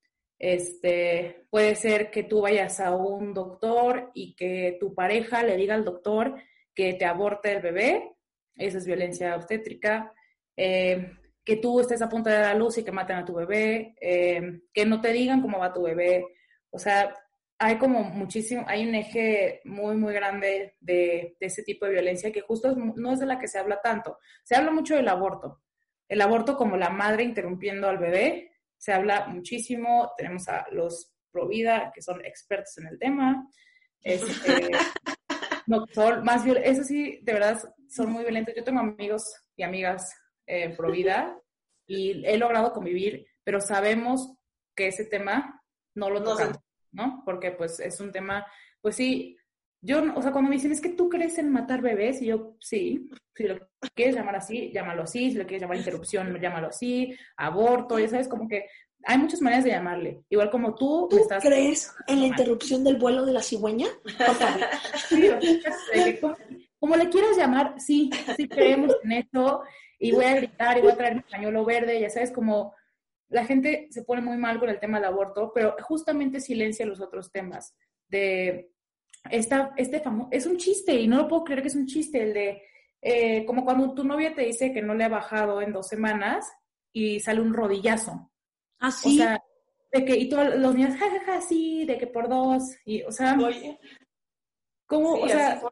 este, puede ser que tú vayas a un doctor y que tu pareja le diga al doctor que te aborte el bebé, esa es violencia obstétrica. Eh, que tú estés a punto de dar a luz y que maten a tu bebé, eh, que no te digan cómo va tu bebé. O sea, hay como muchísimo, hay un eje muy, muy grande de, de ese tipo de violencia que justo no es de la que se habla tanto. Se habla mucho del aborto. El aborto como la madre interrumpiendo al bebé, se habla muchísimo, tenemos a los Provida, que son expertos en el tema. Este, [laughs] no, son más eso sí, de verdad, son muy violentos. Yo tengo amigos y amigas eh, Provida y he logrado convivir, pero sabemos que ese tema no lo tocamos, ¿no? Porque pues es un tema, pues sí, yo, o sea, cuando me dicen, es que tú crees en matar bebés, y yo, sí, si lo quieres llamar así, llámalo así, si lo quieres llamar interrupción, llámalo así, aborto, ya sabes, como que hay muchas maneras de llamarle. Igual como tú, ¿Tú crees en la interrupción del vuelo de la cigüeña? [laughs] sí, como, como, le quieras llamar, sí, sí creemos en esto, y voy a gritar, y voy a traer mi pañuelo verde, ya sabes, como la gente se pone muy mal con el tema del aborto, pero justamente silencia los otros temas de esta, este famoso, es un chiste y no lo puedo creer que es un chiste, el de, eh, como cuando tu novia te dice que no le ha bajado en dos semanas y sale un rodillazo. Ah, sí. O sea, de que, y todos los niños, jajaja, ja, ja, sí, de que por dos, y, o sea, Oye. ¿cómo, sí, o sea,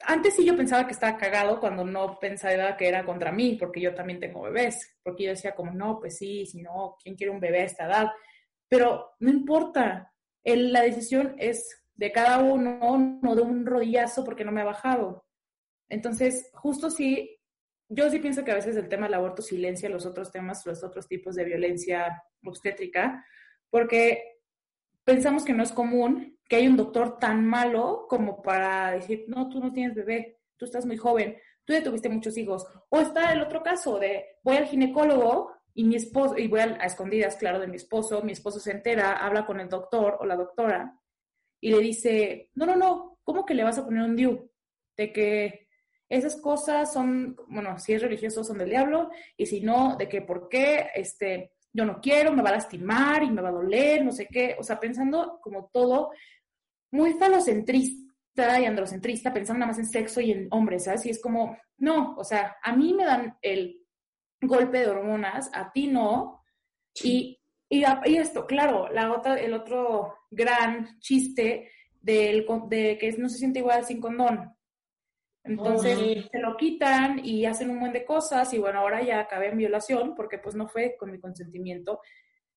antes sí yo pensaba que estaba cagado cuando no pensaba que era contra mí, porque yo también tengo bebés, porque yo decía como, no, pues sí, si no, ¿quién quiere un bebé a esta edad? Pero no importa, el, la decisión es de cada uno, no de un rodillazo porque no me ha bajado. Entonces, justo sí, yo sí pienso que a veces el tema del aborto silencia los otros temas, los otros tipos de violencia obstétrica, porque pensamos que no es común que hay un doctor tan malo como para decir, no, tú no tienes bebé, tú estás muy joven, tú ya tuviste muchos hijos. O está el otro caso de, voy al ginecólogo y mi esposo, y voy a, escondidas, claro, de mi esposo, mi esposo se entera, habla con el doctor o la doctora y le dice, no, no, no, ¿cómo que le vas a poner un diu? De que esas cosas son, bueno, si es religioso son del diablo, y si no, de que por qué, este, yo no quiero, me va a lastimar y me va a doler, no sé qué, o sea, pensando como todo muy falocentrista y androcentrista, pensando nada más en sexo y en hombres, ¿sabes? Y es como, no, o sea, a mí me dan el golpe de hormonas, a ti no, y y, esto, claro, la otra, el otro gran chiste del, de que no se siente igual sin condón. Entonces se lo quitan y hacen un buen de cosas y bueno, ahora ya acabé en violación porque pues no fue con mi consentimiento.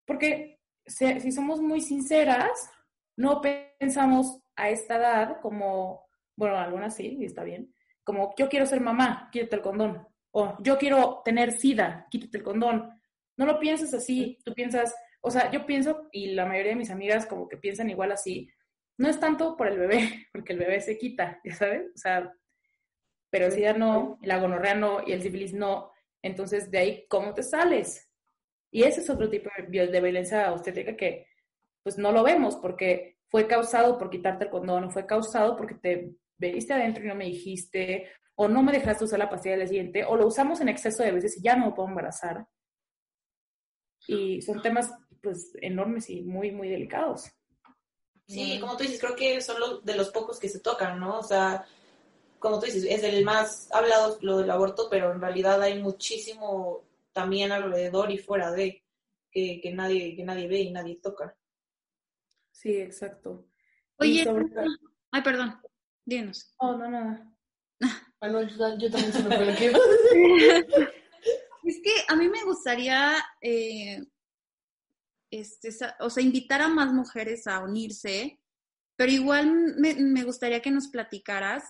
Porque si somos muy sinceras, no pensamos a esta edad como, bueno, algunas sí, y está bien, como yo quiero ser mamá, quítate el condón. O yo quiero tener sida, quítate el condón. No lo piensas así, tú piensas, o sea, yo pienso, y la mayoría de mis amigas como que piensan igual así, no es tanto por el bebé, [laughs] porque el bebé se quita, ¿ya sabes? O sea, pero el SIDA no, la gonorrea no, y el sífilis no. Entonces, de ahí, ¿cómo te sales? Y ese es otro tipo de, de violencia obstétrica que, pues, no lo vemos, porque fue causado por quitarte el condón, fue causado porque te veniste adentro y no me dijiste, o no me dejaste usar la pastilla del siguiente, o lo usamos en exceso de veces y ya no me puedo embarazar. Y son temas pues enormes y muy, muy delicados. Sí, como tú dices, creo que son los, de los pocos que se tocan, ¿no? O sea, como tú dices, es el más hablado lo del aborto, pero en realidad hay muchísimo también alrededor y fuera de que, que nadie, que nadie ve y nadie toca. Sí, exacto. Oye, ay, perdón, dinos. Oh, no, nada. [laughs] Bueno, yo, también se me fue lo que [laughs] Es que a mí me gustaría, eh, este, o sea, invitar a más mujeres a unirse, pero igual me, me gustaría que nos platicaras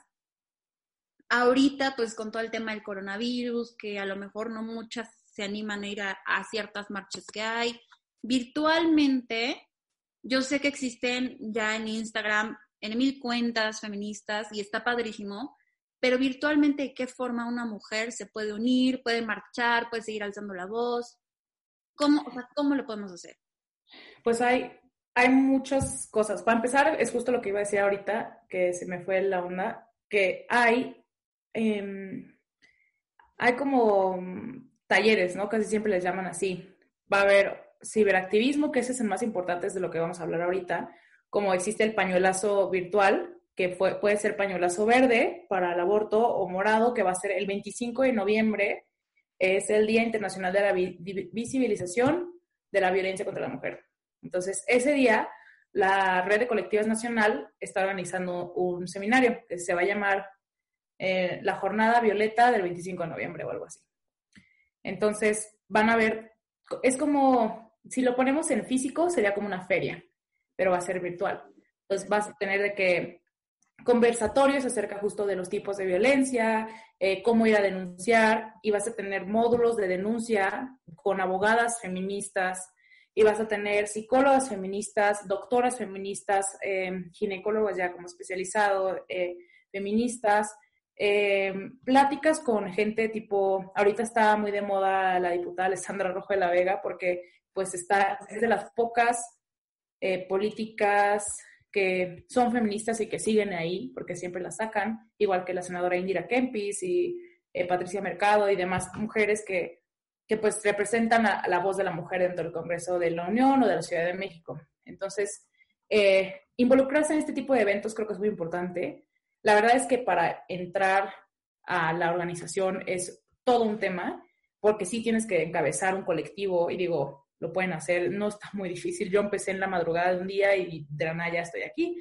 ahorita, pues con todo el tema del coronavirus, que a lo mejor no muchas se animan a ir a, a, ciertas marchas que hay. Virtualmente, yo sé que existen ya en Instagram en mil cuentas feministas y está padrísimo, pero virtualmente de qué forma una mujer se puede unir, puede marchar, puede seguir alzando la voz. ¿Cómo, o sea, ¿cómo lo podemos hacer? Pues hay, hay muchas cosas. Para empezar, es justo lo que iba a decir ahorita, que se me fue la onda, que hay, eh, hay como talleres, ¿no? Casi siempre les llaman así. Va a haber ciberactivismo, que ese es el más importante, es de lo que vamos a hablar ahorita, como existe el pañuelazo virtual, que fue, puede ser pañuelazo verde para el aborto o morado, que va a ser el 25 de noviembre, es el Día Internacional de la Visibilización de la Violencia contra la Mujer. Entonces, ese día, la Red de Colectivas Nacional está organizando un seminario que se va a llamar eh, la Jornada Violeta del 25 de noviembre o algo así. Entonces, van a ver, es como, si lo ponemos en físico, sería como una feria, pero va a ser virtual. Entonces, vas a tener de que conversatorios acerca justo de los tipos de violencia, eh, cómo ir a denunciar, y vas a tener módulos de denuncia con abogadas feministas y vas a tener psicólogas feministas, doctoras feministas, eh, ginecólogos ya como especializado, eh, feministas, eh, pláticas con gente tipo, ahorita está muy de moda la diputada Alessandra Rojo de la Vega porque pues está, es de las pocas políticas que son feministas y que siguen ahí porque siempre las sacan, igual que la senadora Indira Kempis y Patricia Mercado y demás mujeres que que pues representan a, la voz de la mujer dentro del Congreso de la Unión o de la Ciudad de México. Entonces, eh, involucrarse en este tipo de eventos creo que es muy importante. La verdad es que para entrar a la organización es todo un tema, porque sí tienes que encabezar un colectivo y digo, lo pueden hacer, no está muy difícil. Yo empecé en la madrugada de un día y de la nada ya estoy aquí.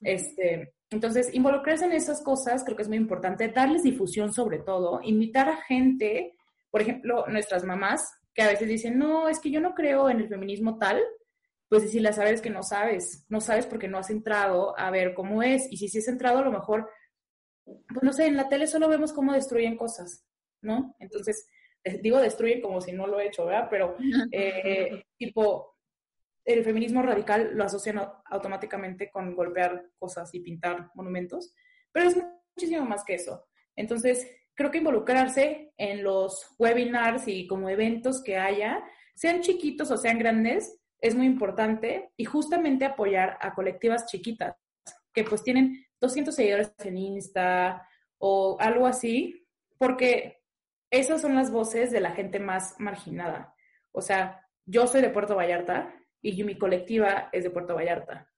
Este, entonces, involucrarse en esas cosas creo que es muy importante, darles difusión sobre todo, invitar a gente por ejemplo, nuestras mamás, que a veces dicen, no, es que yo no creo en el feminismo tal, pues si la sabes que no sabes, no sabes porque no has entrado a ver cómo es, y si sí has entrado, a lo mejor, pues no sé, en la tele solo vemos cómo destruyen cosas, ¿no? Entonces, digo destruyen como si no lo he hecho, ¿verdad? Pero, eh, tipo, el feminismo radical lo asocian automáticamente con golpear cosas y pintar monumentos, pero es muchísimo más que eso. Entonces, creo que involucrarse en los webinars y como eventos que haya, sean chiquitos o sean grandes, es muy importante y justamente apoyar a colectivas chiquitas que pues tienen 200 seguidores en Insta o algo así, porque esas son las voces de la gente más marginada. O sea, yo soy de Puerto Vallarta y mi colectiva es de Puerto Vallarta.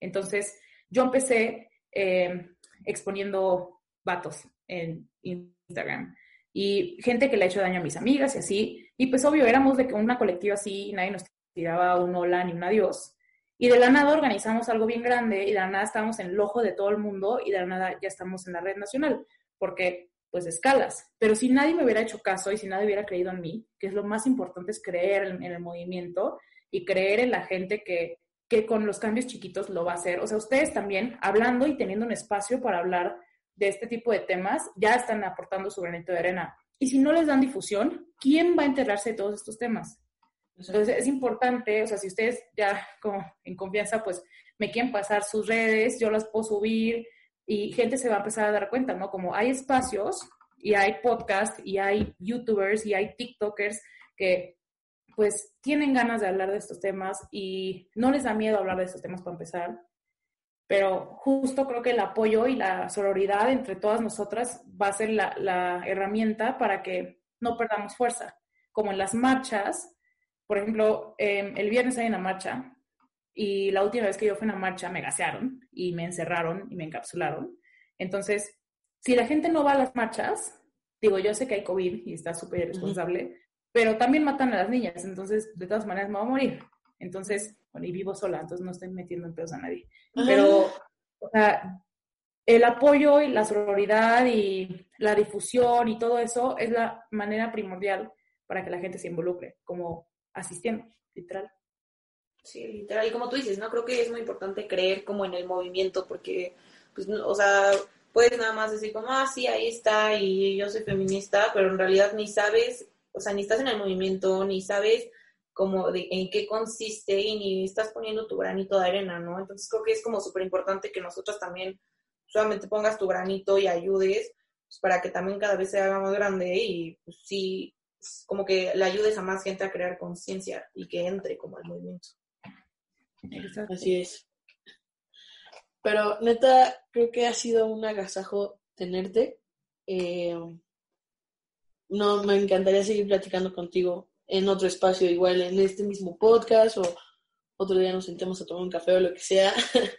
Entonces, yo empecé eh, exponiendo vatos en Instagram. Y gente que le ha hecho daño a mis amigas y así. Y pues obvio, éramos de una colectiva así, nadie nos tiraba un hola ni un adiós. Y de la nada organizamos algo bien grande y de la nada estamos en el ojo de todo el mundo y de la nada ya estamos en la red nacional, porque pues escalas. Pero si nadie me hubiera hecho caso y si nadie hubiera creído en mí, que es lo más importante es creer en, en el movimiento y creer en la gente que, que con los cambios chiquitos lo va a hacer. O sea, ustedes también hablando y teniendo un espacio para hablar de este tipo de temas ya están aportando su granito de arena. Y si no les dan difusión, ¿quién va a enterarse de todos estos temas? Entonces es importante, o sea, si ustedes ya como en confianza, pues me quieren pasar sus redes, yo las puedo subir y gente se va a empezar a dar cuenta, ¿no? Como hay espacios y hay podcasts y hay youtubers y hay tiktokers que pues tienen ganas de hablar de estos temas y no les da miedo hablar de estos temas para empezar pero justo creo que el apoyo y la sororidad entre todas nosotras va a ser la, herramienta para que no perdamos fuerza. Como en las marchas, por ejemplo, em, el viernes hay una marcha y la última vez que yo fui a una marcha me gasearon y me encerraron y me encapsularon. Entonces, si la gente no va a las marchas, digo, yo sé que hay COVID y está súper irresponsable, pero también matan a las niñas, entonces de todas maneras me voy a morir. Entonces, bueno, y vivo sola, entonces no estoy metiendo en pedos a nadie. Pero, o sea, el apoyo y la sororidad y la difusión y todo eso es la manera primordial para que la gente se involucre, como asistiendo, literal. Sí, literal. Y como tú dices, ¿no? Creo que es muy importante creer como en el movimiento, porque, pues, o sea, puedes nada más decir como, ah, sí, ahí está, y yo soy feminista, pero en realidad ni sabes, o sea, ni estás en el movimiento, ni sabes como de en qué consiste y ni estás poniendo tu granito de arena, ¿no? Entonces creo que es como súper importante que nosotros también solamente pongas tu granito y ayudes pues, para que también cada vez se haga más grande y pues, sí, como que le ayudes a más gente a crear conciencia y que entre como al movimiento. Así es. Pero neta, creo que ha sido un agasajo tenerte. Eh, no, me encantaría seguir platicando contigo en otro espacio, igual en este mismo podcast o otro día nos sentemos a tomar un café o lo que sea. [laughs]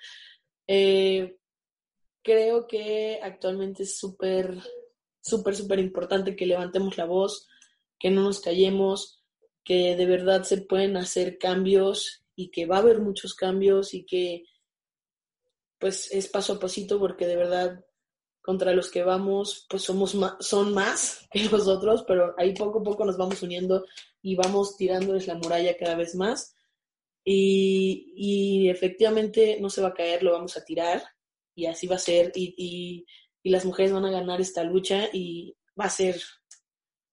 Eh, creo que actualmente es súper, súper, súper importante que levantemos la voz, que no nos callemos, que de verdad se pueden hacer cambios y que va a haber muchos cambios y que pues es paso a pasito porque de verdad contra los que vamos, pues somos son más [laughs] que nosotros, pero ahí poco a poco nos vamos uniendo y vamos tirándoles la muralla cada vez más. Y, efectivamente no se va a caer, lo vamos a tirar y así va a ser. Y, las mujeres van a ganar esta lucha y va a ser,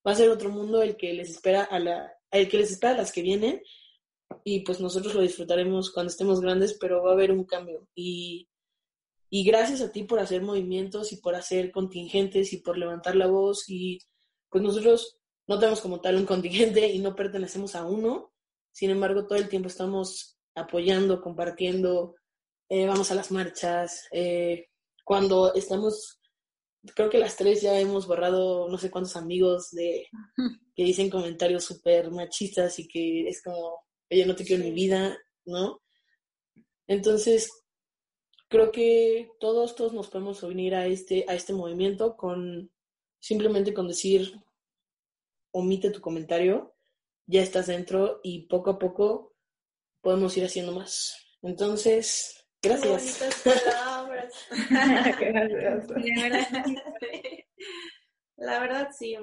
va a ser otro mundo el que les espera a la, el que les espera a las que vienen. Y pues nosotros lo disfrutaremos cuando estemos grandes, pero va a haber un cambio. Y, y gracias a ti por hacer movimientos y por hacer contingentes y por levantar la voz y pues nosotros no tenemos como tal un contingente y no pertenecemos a uno, sin embargo todo el tiempo estamos apoyando, compartiendo, eh, vamos a las marchas, eh, cuando estamos, creo que las tres ya hemos borrado no sé cuántos amigos de [laughs] que dicen comentarios súper machistas y que es como, oye, no te quiero en mi vida, ¿no? Entonces, creo que todos, todos nos podemos unir a este, a este movimiento con simplemente con decir, omite tu comentario, ya estás dentro y poco a poco podemos ir haciendo más. Entonces, gracias. [laughs] La verdad, sí.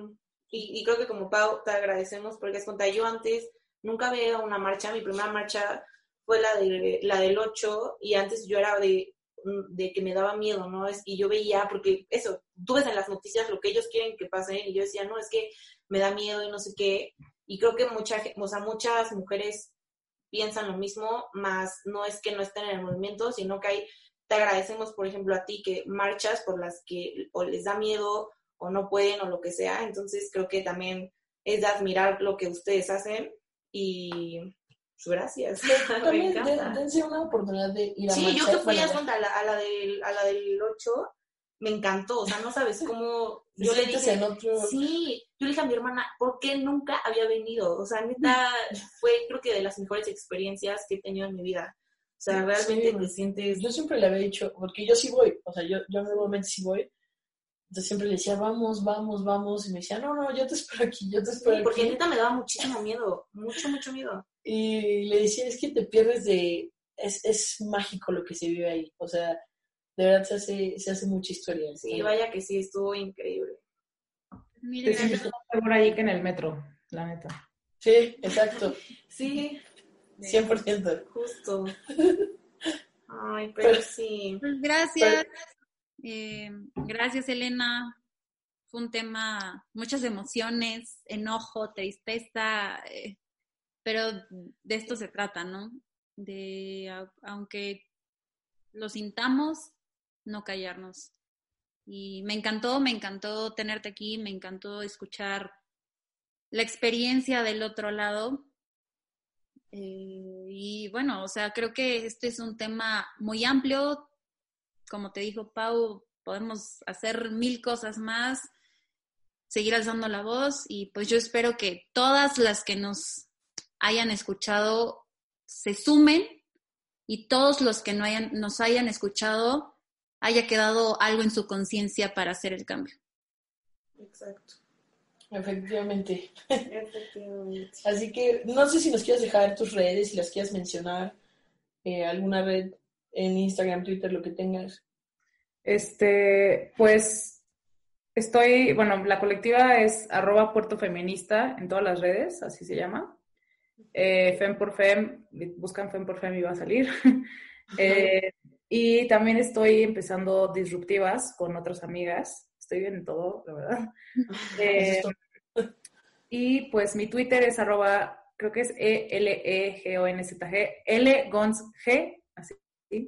Y, y, creo que como Pau te agradecemos porque es contra yo antes nunca había una marcha, mi primera marcha fue la, de, la del 8 y antes yo era de, de que me daba miedo, ¿no? Es, y yo veía, porque eso, tú ves en las noticias lo que ellos quieren que pase y yo decía, no, es que me da miedo y no sé qué. Y creo que mucha, o sea, muchas mujeres piensan lo mismo, más no es que no estén en el movimiento, sino que hay, te agradecemos, por ejemplo, a ti que marchas por las que o les da miedo o no pueden o lo que sea. Entonces creo que también es de admirar lo que ustedes hacen y pues, gracias. [laughs] También dense una oportunidad de ir a Sí, yo que fui a, la, a, la del, a la del 8, me encantó, o sea, no sabes cómo... [laughs] yo le dije, sí, yo le dije a mi hermana, ¿por qué nunca había venido? O sea, neta, [laughs] fue creo que de las mejores experiencias que he tenido en mi vida. O sea, realmente te sientes... Yo siempre le había dicho, porque yo sí voy, o sea, yo, yo normalmente sí voy, entonces siempre le decía, vamos, vamos, vamos. Y me decía, no, no, yo te espero aquí, yo te espero porque aquí. Porque neta me daba muchísimo miedo, mucho, mucho miedo. Y le decía, es que te pierdes de... Es, es mágico lo que se vive ahí. O sea, de verdad se hace, se hace mucha historia. Sí, vaya que sí, estuvo increíble. Mira, por ahí que en el metro, la neta. Sí, exacto. [laughs] sí. 100%. Justo. [laughs] Ay, pero, sí. Pues gracias. Eh, gracias, Elena. Fue un tema, muchas emociones, enojo, tristeza, eh, pero de esto se trata, ¿no? De, aunque lo sintamos, no callarnos. Y me encantó, me encantó tenerte aquí, me encantó escuchar la experiencia del otro lado. Eh, y bueno, o sea, creo que este es un tema muy amplio, como te dijo Pau, podemos hacer mil cosas más, seguir alzando la voz y pues yo espero que todas las que nos hayan escuchado se sumen y todos los que no hayan, nos hayan escuchado haya quedado algo en su conciencia para hacer el cambio. Exacto. Efectivamente. Así que no sé si nos quieres dejar tus redes, si las quieres mencionar, eh, alguna red en Instagram, Twitter, lo que tengas. Este, pues estoy, bueno, la colectiva es arroba puerto feminista en todas las redes, así se llama. Eh, Fem por Fem, buscan Fem por Fem y va a salir. eh, y también estoy empezando disruptivas con otras amigas. Estoy bien en todo, la verdad. [laughs] Eh, y pues mi Twitter es arroba, creo que es E-L-E-G-O-N-Z-G, L-Gons-G, así,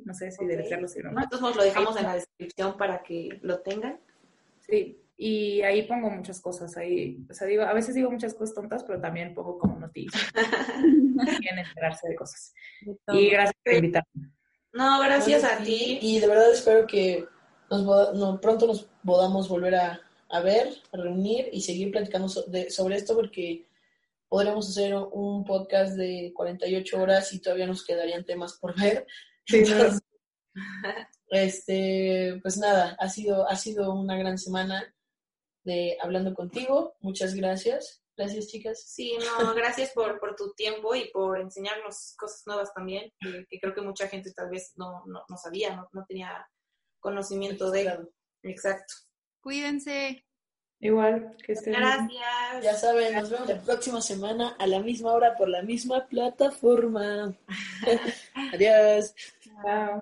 no sé si okay. deletrearlo si no. Nosotros lo dejamos en la descripción para que lo tengan. Sí, y ahí pongo muchas cosas. Ahí, o sea, digo, a veces digo muchas cosas tontas, pero también pongo como noticias. [laughs] Quieren enterarse de cosas. Y gracias por invitarme. No, gracias a ti. Y de verdad espero que nos, no, pronto nos podamos volver a, a, ver, a reunir y seguir platicando so, de, sobre esto porque podremos hacer un podcast de 48 horas y todavía nos quedarían temas por ver. Entonces, [laughs] este, pues nada, ha sido, ha sido una gran semana de hablando contigo. Muchas gracias. Gracias, chicas. Sí, no, gracias por, por tu tiempo y por enseñarnos cosas nuevas también, que, que creo que mucha gente tal vez no, no, no sabía, no, no, tenía conocimiento de. Claro. Exacto. Cuídense. Igual, que estén Gracias. Bien. Ya saben, nos vemos la próxima semana a la misma hora por la misma plataforma. [laughs] Adiós. Wow.